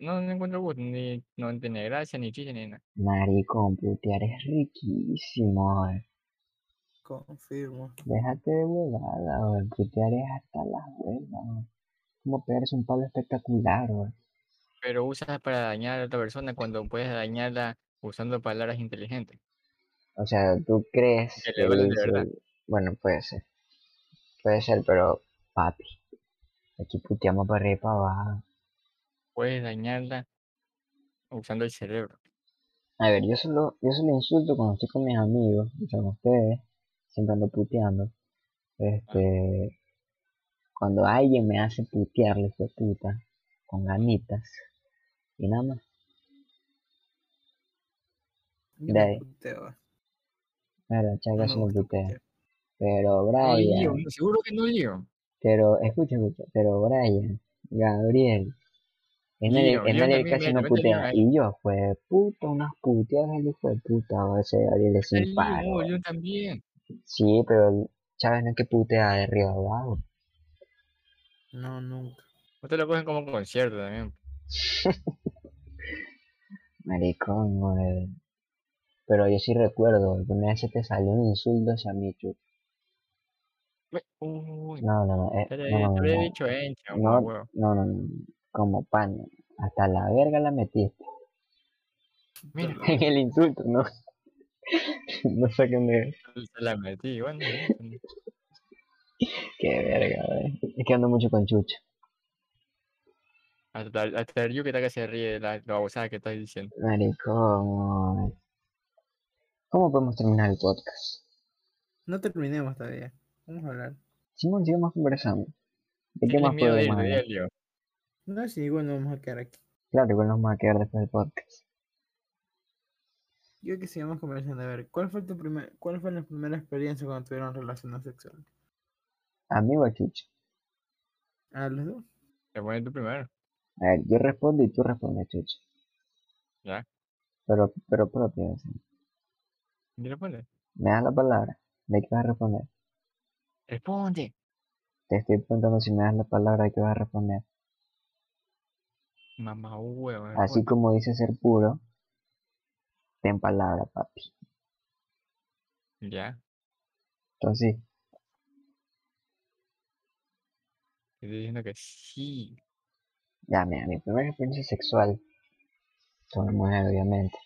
no, no encuentro gusto, ni no tiene gracia, ni chiste, ni nada. Maricón, putear es riquísimo. eh. Confirmo. Déjate de huevada, o el putear es hasta las huevas. Como pegarse un palo espectacular, o Pero usas para dañar a otra persona cuando puedes dañarla usando palabras inteligentes. O sea, tú crees Que le Bueno, puede ser. Puede ser, pero papi. Aquí puteamos para arriba y para abajo. Puedes dañarla usando el cerebro. A ver, yo solo, yo solo insulto cuando estoy con mis amigos, y con ustedes, siempre ando puteando. Este, cuando alguien me hace putearle, fue puta, con ganitas, y nada más. Yo De ahí. puteo, Pero no chaca me se lo putea. Pero No, Brian, Lío, no, seguro que no lío. pero, escucha, escucha, pero Brian, Gabriel, es nadie, Lío, es Lío nadie también, casi no putea. Y yo, fue puta, unas puteadas, el hijo de puta, o ese Gabriel es sin paro. Lío también. Sí, pero Chávez no es que putea de arriba abajo. No, nunca. Ustedes lo cogen como concierto también. Maricón, güey. Pero yo sí recuerdo, alguna vez se te salió un insulto hacia mí, chu. Uy, Uy, No, no, no, eh, te no, te no, no, dicho encha, un no, huevo. no, no, no, como pan, hasta la verga la metiste Mira, en el insulto, ¿no? No saquen de... se la metí, bueno. Qué verga, güey. Es que ando mucho con chucha. Hasta, hasta el Yuki que se ríe de la, la babosada que estás diciendo. Maricón. ¿Cómo podemos terminar el podcast? No terminemos todavía. Vamos a hablar. Simón, sigamos conversando. ¿De qué más podemos hablar? No, sí, igual no vamos a quedar aquí. Claro, igual nos vamos a quedar después del podcast. Yo que sigamos conversando. A ver, ¿cuál fue tu primer, cuál fue la primera experiencia cuando tuvieron relaciones sexuales? Amigo a chucha. ¿A los dos? Te pones tú primero. A ver, yo respondo y tú respondes, chucha. Ya. Pero, pero propio, así. ¿Y responde? ¿Me das la palabra? ¿De qué vas a responder? Responde. Te estoy preguntando si me das la palabra de qué vas a responder. Mamá huevo. Así como dice ser puro, ten palabra, papi. Ya. Entonces, Estoy diciendo que sí. ya, mira, mi primera experiencia sexual con una mujer, obviamente.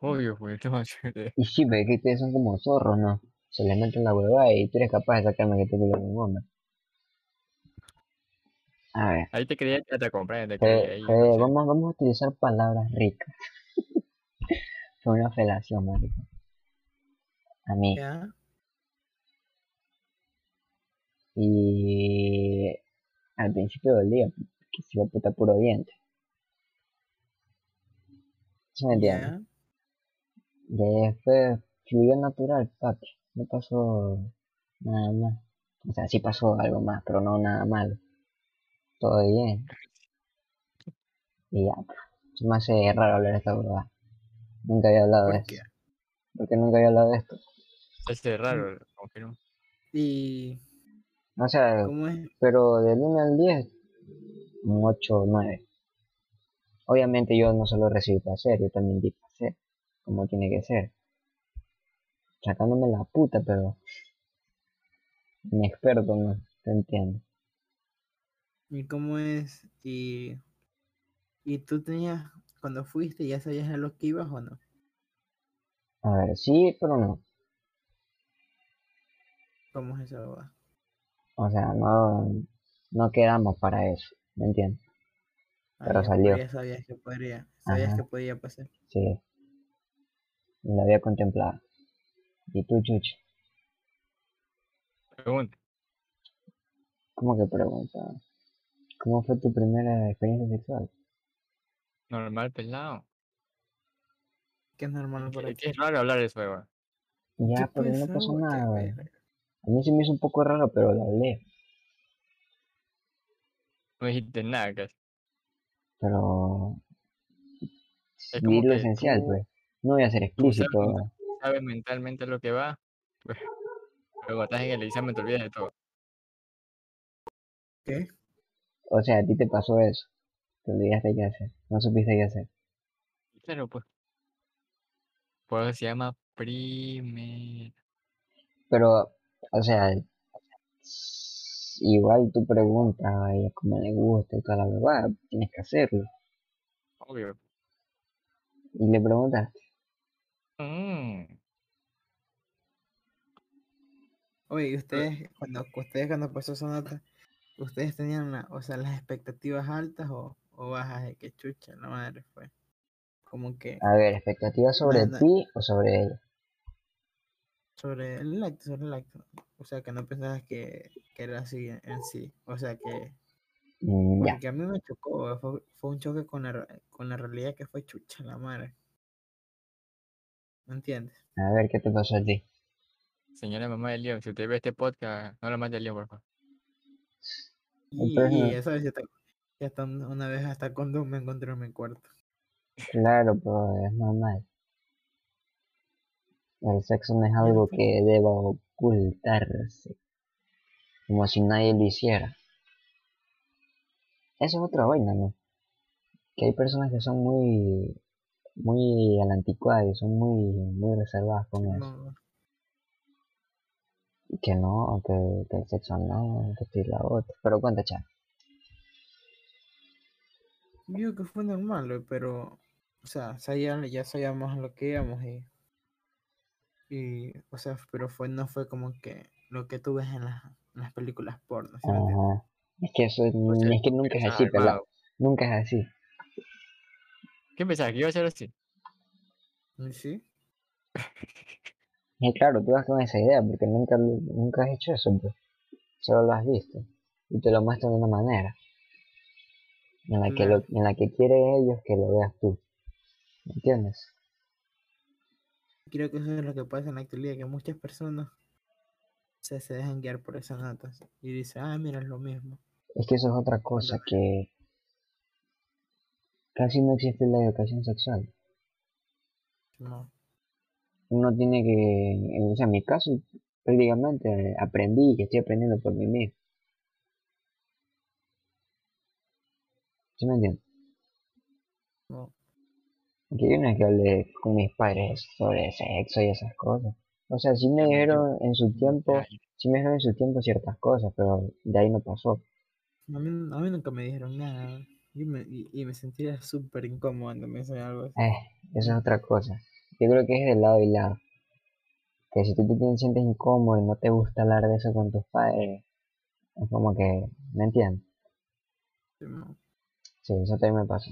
Obvio, pues, te vas a hacer- Y sí, pero es que ustedes son como zorros, ¿no? Se meten la huevada y tú eres capaz de sacarme que te culo un hombre. A ver, Ahí te quería que te compré, te eh, quería ahí, eh, no sé. vamos, vamos a utilizar palabras ricas. Fue una felación, marico. A mí. ¿Ya? Y al principio dolía, porque se iba a puta puro diente. ¿Sí me entiendes? ¿Ya? Y después fluyó natural, papi. No pasó nada más. O sea, sí pasó algo más, pero no nada malo. Todo bien. Y ya, pues. Se me hace raro hablar de esta verdad. Nunca había hablado de ¿Por esto. Porque nunca había hablado de esto. Se hace raro, confirmo. ¿Y O sea, cómo es? pero del 1 al 10, un 8 o 9. Obviamente yo no solo recibí placer, yo también di placer, como tiene que ser. Sacándome la puta, pero inexperto, no, te entiendo. ¿Y cómo es? ¿Y, y tú tenías, cuando fuiste, ya sabías a lo que ibas o no? A ver, sí, pero no. ¿Cómo es eso? va? O sea, no, no quedamos para eso, ¿me entiendes? Ah, Pero ya, salió. ya sabías que podría, sabías Ajá. que podía pasar. Sí. Lo había contemplado. ¿Y tú, Chuchi? Pregunta. ¿Cómo que pregunta? ¿Cómo fue tu primera experiencia sexual? Normal, pelado. Que es normal para ti. que es raro hablar de eso, weón. Ya, ¿Qué pero no pasa, pasó? Qué nada, güey. A mí se me hizo un poco raro, pero lo hablé. No dijiste nada, casi. Pero... Es como lo esencial, tú- pues. No voy a ser explícito. sabes, sabes mentalmente lo que va. pues, Luego estás en el examen, te olvidas de todo. ¿Qué? O sea, a ti te pasó eso. Te olvidaste qué hacer. No supiste qué hacer. Claro, pues. Por eso se llama primer. Pero, o sea, igual tú preguntas a ella cómo le gusta y toda la verdad, tienes que hacerlo. Obvio. Y le preguntaste, Mm. Oye, ¿y ustedes, cuando, ustedes cuando pasó esa nota, ¿ustedes tenían la- o sea, las expectativas altas o, o bajas de que chucha, la madre fue? Como que, a ver, expectativas sobre no. ti o sobre ella. Sobre el acto, sobre el acto. O sea, que no pensabas que, que era así en, sí. O sea, que... Mm, ya, Porque a mí me chocó, fue, fue un choque con la, con la realidad que fue chucha la madre. ¿Me entiendes? a ver qué te pasó a ti. Señora mamá del lío, si usted ve este podcast, no lo mande al lío, por favor. Y, Entonces, y ya sabes, ya un- una vez hasta condón me encontré en mi cuarto. Claro, pero es normal. El sexo no es Ya, algo que deba ocultarse, como si nadie lo hiciera. Eso es otra vaina, ¿no? Que hay personas que son muy, muy a la anticuada y son muy, muy reservadas con eso. No, que no, que, que el sexo no, que esto y la otra. Pero cuenta, cha. digo que fue normal, pero, o sea, sabía- ya sabíamos lo que íbamos y, y, o sea, pero fue, no fue como que lo que tú ves en las, en las películas porno. Es que eso, Pues es que nunca es así, pelado. armado. Nunca es así. ¿Qué pensabas? ¿Que iba a ser así? ¿Y ¿Sí? Y claro, tú vas con esa idea porque nunca, nunca has hecho eso, pues. Solo lo has visto. Y te lo muestran de una manera. En la, que lo, en la que quieren ellos que lo veas tú. ¿Me entiendes? Creo que eso es lo que pasa en la actualidad, que muchas personas se, se dejan guiar por esas notas y dicen, ah, mira, es lo mismo. Es que eso es otra cosa que casi no existe la educación sexual. No, Uno tiene que, o sea, en mi caso, prácticamente aprendí y estoy aprendiendo por mí mismo. ¿Sí me entiendes? no. Porque yo no es que hablé con mis padres sobre sexo y esas cosas. O sea, sí me dijeron en su tiempo, sí me dijeron en su tiempo ciertas cosas, pero de ahí no pasó. A mí, a mí nunca me dijeron nada. Yo me, y, y me sentía súper incómodo cuando me decían algo así. Eh, eso es otra cosa. Yo creo que es de lado y lado. Que si tú te sientes incómodo y no te gusta hablar de eso con tus padres, es como que, ¿me entiendes? No. Sí, eso también me pasó.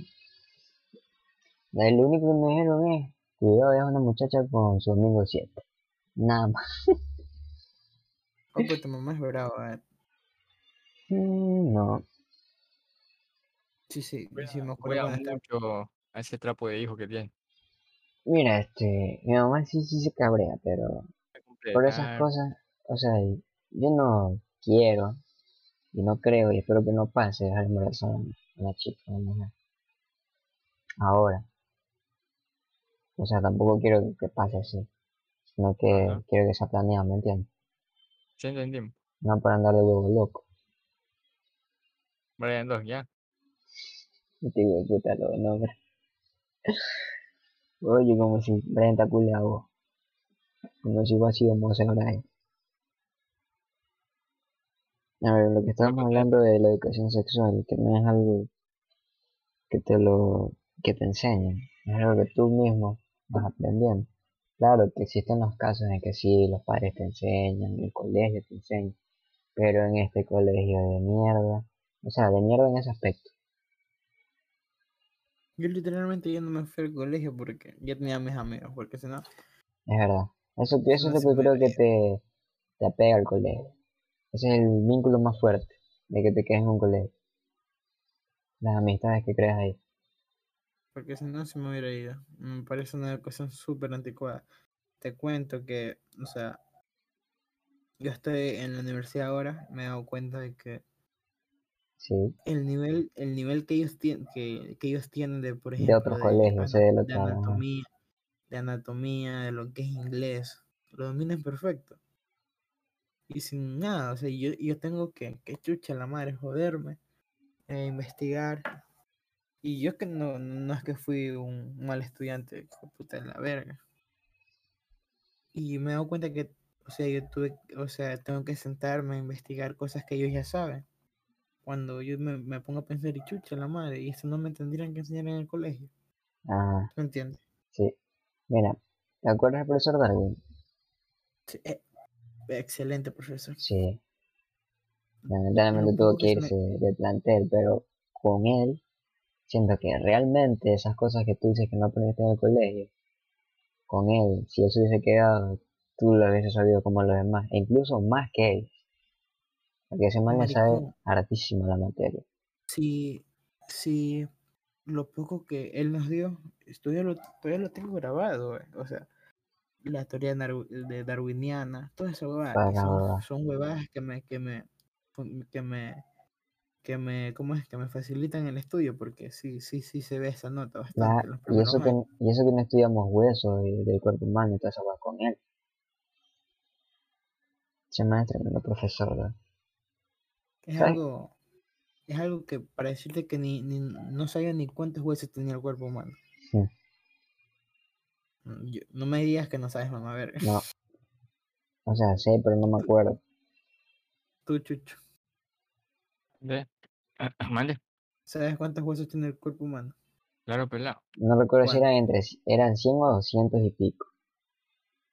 Lo único que me dijeron es, cuidado, es una muchacha con su amigo 7. Nada más. Pues tu mamá es brava. eh. Mm, no, Sí, sí, Cuida, sí, me cuando estaba- mucho a ese trapo de hijo que tiene. mira, este, mi mamá sí, sí se cabrea, pero por esas cosas, o sea, yo no quiero y no creo y espero que no pase dejar embarazada a una chica, a una mujer. Ahora. O sea, tampoco quiero que pase así, sino que Ajá. quiero que sea planeado, ¿me entiendes? Sí, entendimos. No para andar de huevo loco. Brian 2, ya. Digo, puta, los nombres. Oye, como si Brian te culiado. Como si vos sido Mose Brian. A ver, lo que contar. hablando de la educación sexual, que no es algo que te lo que te enseñen, es algo que tú mismo vas aprendiendo. Claro que existen los casos en que sí, los padres te enseñan, el colegio te enseña, pero en este colegio de mierda, o sea, de mierda en ese aspecto. Yo literalmente ya no me fui al colegio porque ya tenía a mis amigos, porque si no, Es verdad. Eso, eso No es lo que creo que te, te apega al colegio. Ese es el vínculo más fuerte de que te quedes en un colegio. Las amistades que creas ahí. Porque si no se me hubiera ido. Me parece una educación súper anticuada. Te cuento que, o sea, yo estoy en la universidad ahora, me he dado cuenta de que Sí. el nivel, el nivel que ellos tienen, que, que ellos tienen de, por De ejemplo, otros de, colegios, anatomía, de anatomía, de lo que es inglés, lo dominan perfecto. Y sin nada, o sea, yo, yo tengo que, que chucha la madre, joderme, e investigar. Y yo que no, no es que fui un mal estudiante, de puta de la verga. Y me he dado cuenta que, o sea, yo tuve, o sea, tengo que sentarme a investigar cosas que ellos ya saben. Cuando yo me, me pongo a pensar, y chucha la madre, y eso no me tendrían que enseñar en el colegio. Ajá, ¿Me entiendes? sí. Mira, ¿te acuerdas del profesor Darwin? Sí, eh, excelente profesor. Sí. Lamentablemente tuvo que me- irse del plantel, pero con él, siento que realmente esas cosas que tú dices que no aprendiste en el colegio, con él, si él se hubiese quedado, tú lo hubieses sabido como los demás, e incluso más que ellos. Porque ese man le sabe hartísimo la materia. Si, si lo poco que él nos dio, todavía lo, todavía lo tengo grabado, eh, o sea, la teoría de darwiniana, toda esa huevada, Toda y la son, son huevadas que me, que me, que me, que me, ¿cómo es? Que me facilitan el estudio, porque sí, sí, sí se ve esa nota bastante y, eso que, y eso que no estudiamos huesos y del cuerpo humano y toda esa hueá con él. Ese man es tremendo profesor, ¿verdad? Es ¿sabes? algo, es algo que para decirte que ni, ni no sabía ni cuántos huesos tenía el cuerpo humano. Sí. Mm, yo- no me digas que no sabes, mamá, a ver, No. O sea, sé, pero no me acuerdo. tú, Chucho, ¿De? Mande. ¿sabes cuántos huesos tiene el cuerpo humano? Claro, pelado. No recuerdo si eran entre eran 100 o 200 y pico.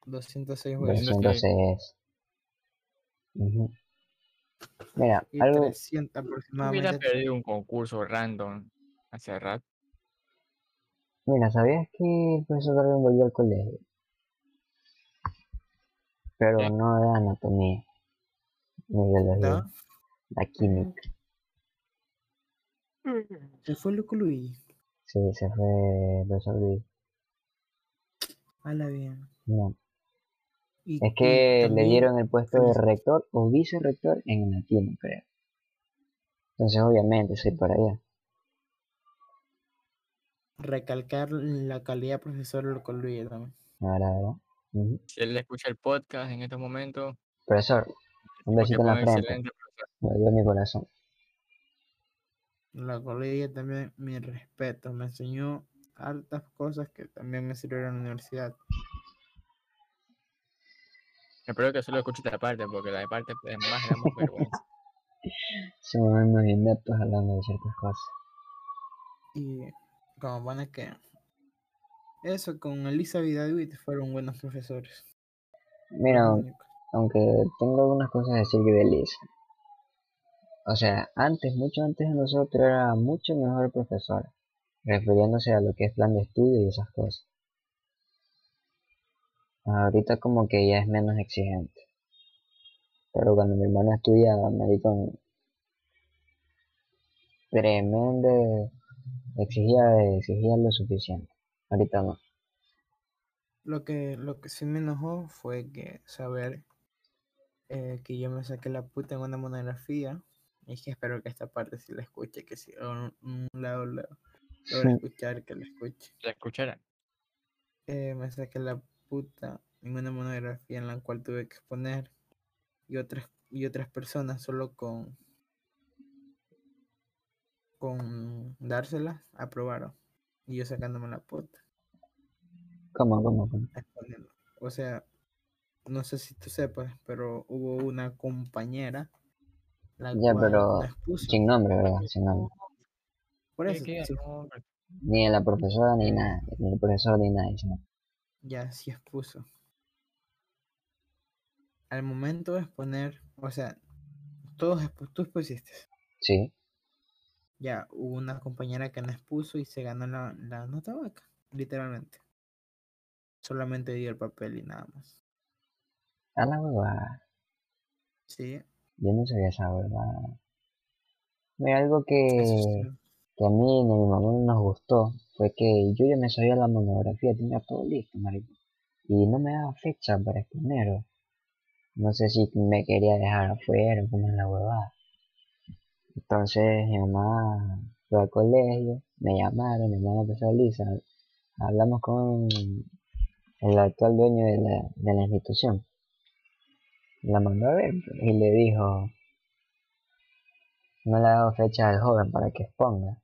206 huesos. 200 es. Ujú. Mira, Y algo, 300 Hubiera aproximadamente. perdido un concurso random hace rato. mira, ¿sabías que el profesor Darwin volvió al colegio? Pero no de anatomía, ni biología, la química. Se fue loco Luis. Sí, se fue el profesor Luis. Hala bien. No. Y, Es que le dieron el puesto de rector o vicerrector en anatomía, creo. Entonces, obviamente, soy para allá. recalcar la calidad de profesor loco Luis también. La verdad, ¿verdad? Ujú. Si él escucha el podcast en estos momentos, Profesor, un besito en la frente. excelente profesor. Me dio mi corazón. La colega también, mi respeto, me enseñó hartas cosas que también me sirvieron en la universidad. Espero que solo escuche esta parte, porque la parte es más damos vergüenza. Somos unos ineptos hablando de ciertas cosas. Y como van a que eso con Elisa y David fueron buenos profesores. Mira, aunque tengo algunas cosas que decir de Lisa. O sea, antes, mucho antes de nosotros era mucho mejor profesora, refiriéndose a lo que es plan de estudio y esas cosas. Ahorita como que ya es menos exigente. Pero cuando mi hermano estudiaba, me di con tremendo, exigía, exigía lo suficiente. Ahorita no. Lo que, lo que sí me enojó fue que saber eh, que yo me saqué la puta en una monografía. Y que espero que esta parte sí la escuche, que si a un, un lado lo logre escuchar, que la escuche. La escucharán. Eh, me saqué la puta en una monografía en la cual tuve que exponer y otras y otras personas solo con con dársela aprobaron y yo sacándome la puta ¿Cómo, cómo, cómo? exponiendo. O sea, no sé si tú sepas, pero hubo una compañera la Ya, cual pero no expuso. sin nombre, ¿verdad? Sin nombre. Por ¿Qué- eso, qué? sí, No, hombre. Ni de la profesora ni nada, ni el profesor ni nada. sino- ya sí expuso. Al momento de exponer, o sea, todos expu- tú expusiste. Sí, Ya hubo una compañera que no expuso y se ganó la, la nota vaca, literalmente. Solamente dio el papel y nada más. a la huevada. Sí, Yo no sabía esa huevada. Mira, algo que, sí. que a mí ni a mi mamá no nos gustó fue que yo ya me sabía la monografía, tenía todo listo, marico. Y no me daba fecha para exponer. o No sé si me quería dejar afuera, como es la huevada. Entonces mi mamá fue al colegio, me llamaron, mi hermana empezó Lisa, hablamos con el actual dueño de la, de la institución. La mandó a ver y le dijo, no le ha dado fecha al joven para que exponga.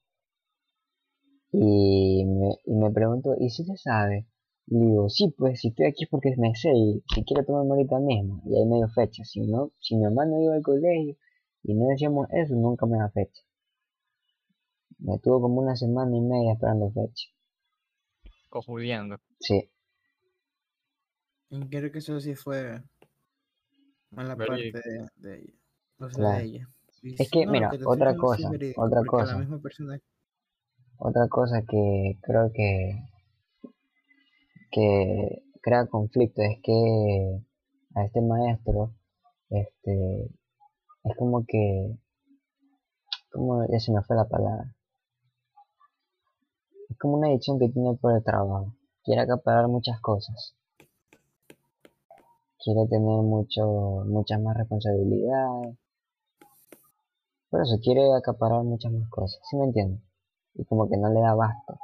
Y me, y me preguntó, ¿y si se sabe? Y le digo, sí, pues si estoy aquí es porque me sé y si quiero tomarme ahorita mismo. Y ahí me dio fecha. Si no, si mi mamá no iba al colegio y no decíamos eso, nunca me da fecha. Me tuvo como una semana y media esperando fecha. Cojudeando. Sí, Y creo que eso sí fue mala parte de, de ella. O sea, Claro. de ella. Y Es que, no, mira, que otra cosa, verídico, otra porque cosa. La misma persona Otra cosa que creo que, que crea conflicto es que a este maestro, este, es como que, como ya se me fue la palabra, es como una adicción que tiene por el trabajo, quiere acaparar muchas cosas, quiere tener mucho, muchas más responsabilidades, por eso quiere acaparar muchas más cosas, ¿sí me entiendes? Y como que no le da basto.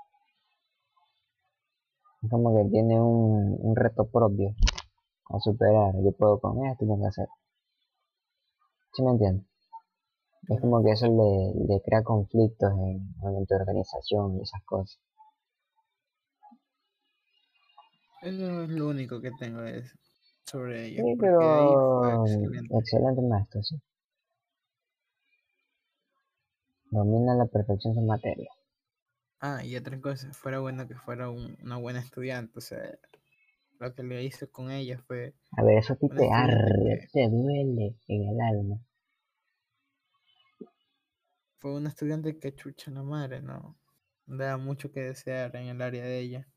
Es como que tiene un, reto propio a superar. Yo puedo con esto y tengo que hacer. ¿Sí me entiendes? Es como que eso le, le crea conflictos en en tu organización y esas cosas. Eso es lo único que tengo es sobre ello. Sí, pero excelente. excelente maestro, sí. Domina a la perfección su materia. Ah, y otra cosa, fuera bueno que fuera un- una buena estudiante. O sea, lo que le hice con ella fue. A ver, eso a ti te arde, te duele en el alma. Fue una estudiante que chucha la madre, ¿no? Daba mucho que desear en el área de ella.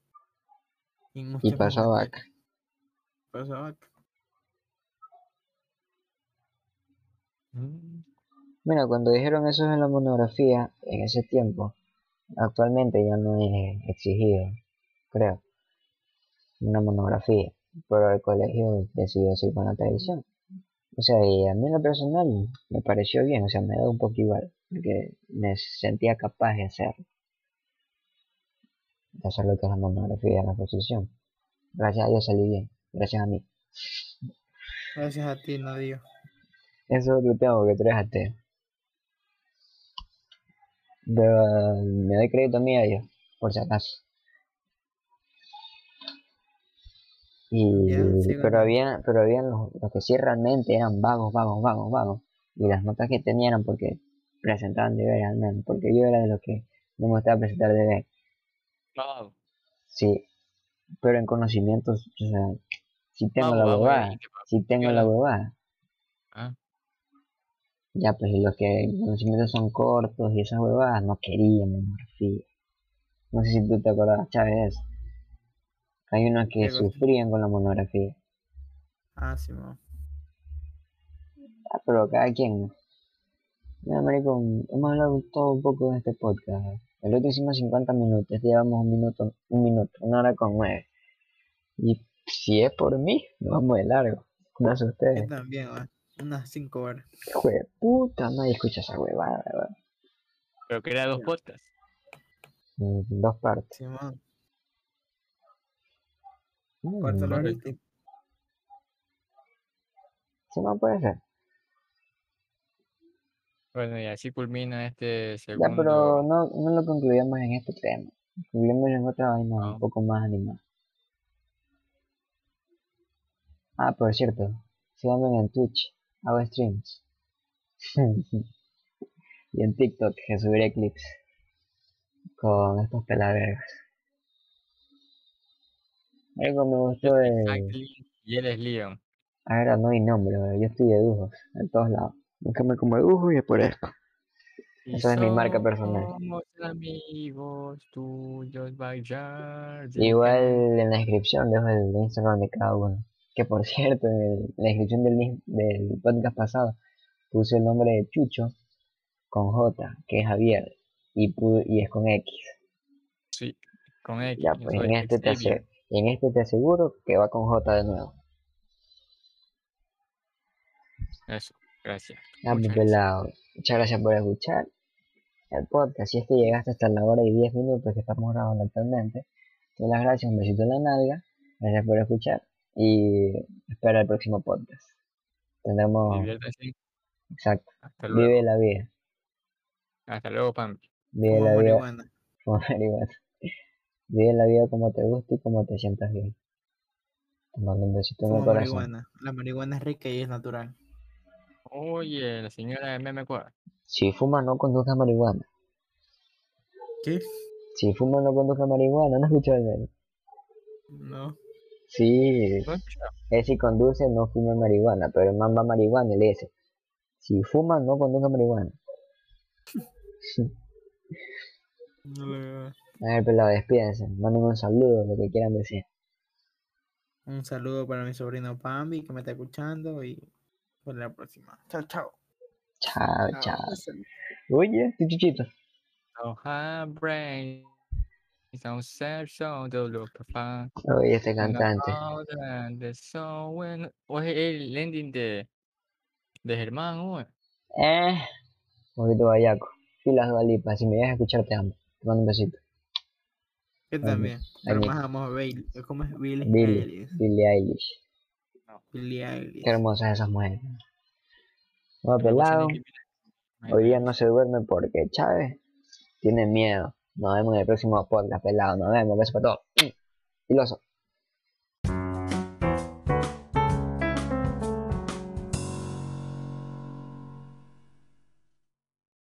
Y, Y pasó vaca. Mm, Mira, cuando dijeron eso en la monografía, en ese tiempo, actualmente ya no es exigido, creo, una monografía, pero el colegio decidió seguir con la tradición. O sea, y a mí en lo personal me pareció bien, o sea, me da un poco igual, porque me sentía capaz de hacerlo, de hacer lo que es la monografía, la exposición. Gracias a Dios salí bien, gracias a mí. Gracias a ti, no digo. Eso es otro tema porque tú eres ateo. Pero eh, me doy crédito a mí a ellos, por si acaso. Y, pero había, pero habían los, los que sí realmente eran vagos, vagos, vagos, vagos. Y las notas que tenían eran porque presentaban deberes al menos. Porque yo era de los que no me gustaba presentar deberes. Vamos, Sí, pero en conocimientos, o sea, sí tengo vamos, la huevada, sí tengo la huevada. Ah, Ya, pues los que en conocimientos son cortos y esas huevadas no querían monografía. No sé si tú te acuerdas, Chávez. Hay unos que sufrían con la monografía. Ah, sí, mo. Ah, pero cada quien. Mira, marico, hemos hablado todo un poco en este podcast. El otro hicimos 50 minutos, llevamos un minuto, un minuto, una hora con nueve. Y si es por mí, nos vamos de largo. No sé Yo ustedes. también, va. Unas 5 horas. Hijo de puta, nadie escucha esa huevada, weón. pero que era dos podcasts. En dos partes. Simón, Mm, córtalo correcto. ahorita. ¿Sí no puede ser? Bueno, y así culmina este Ya, pero segundo. no, no lo concluyamos en este tema. Concluyamos en otra vaina un poco más animada. Ah, por cierto, síganme en Twitch, hago streams. y en TikTok, que subiré clips con estos pelavergas. Algo me gustó de... Exactly, y él es Leon. Ahora no hay nombre, bro, yo estoy de dujos, en todos lados. Búscame como dibujo y es por esto. Y Esa es mi marca personal. Somos amigos tuyos. Igual en la descripción dejo el Instagram de cada uno. Que por cierto, en, la descripción del, del podcast pasado puse el nombre de Chucho con J, que es Javier, y, y es con X. Sí, con X. Ya, pues en este, te Xavier. ase- en este te aseguro que va con J de nuevo. Eso, gracias. Pues Muchas gracias. pelado. Muchas gracias por escuchar el podcast. Si es que llegaste hasta la hora y 10 minutos que estamos grabando actualmente, te las gracias, un besito en la nalga. Gracias por escuchar y espera el próximo podcast. Tendremos, exacto, Hasta luego. vive la vida. Hasta luego, Pam. Vive Como la vida, como marihuana. Vive la vida como te gusta y como te sientas bien. Te mando un besito en el corazón. marihuana. La marihuana es rica y es natural. Oye, la señora de Meme Cuadra. Si fuma, no conduzca marihuana. ¿Qué? Si fuma, no conduzca marihuana. ¿No escuchó el meme? No. Sí, ¿No he escuchado? es si conduce, no fume marihuana. Pero el man va marihuana y le dice: Si fuma, no conduzca marihuana. No. A ver, pelado, despídense. Manden un saludo, lo que quieran decir. Un saludo para mi sobrino Pambi que me está escuchando y hasta la próxima. Chao, chao. Chao, Chao. Oye, tu chuchito. So hard sad, so dolor profound. Oye, este cantante. know that the song when- O es el ending de, de Germán, güey. Eh, un poquito vallaco. Filas Dualipa, si me dejas escuchar te amo. Te mando un besito. Yo también. Pero ahí- más amo a Bailey. ¿Cómo es Billie Billie, Eilish? Billie Eilish. Billie Eilish. Qué hermosas esas mujeres. Puse pelado, hoy día no se duerme porque Chávez tiene miedo. Nos vemos en el próximo podcast, pelado. Nos vemos, besos para todos. Filoso.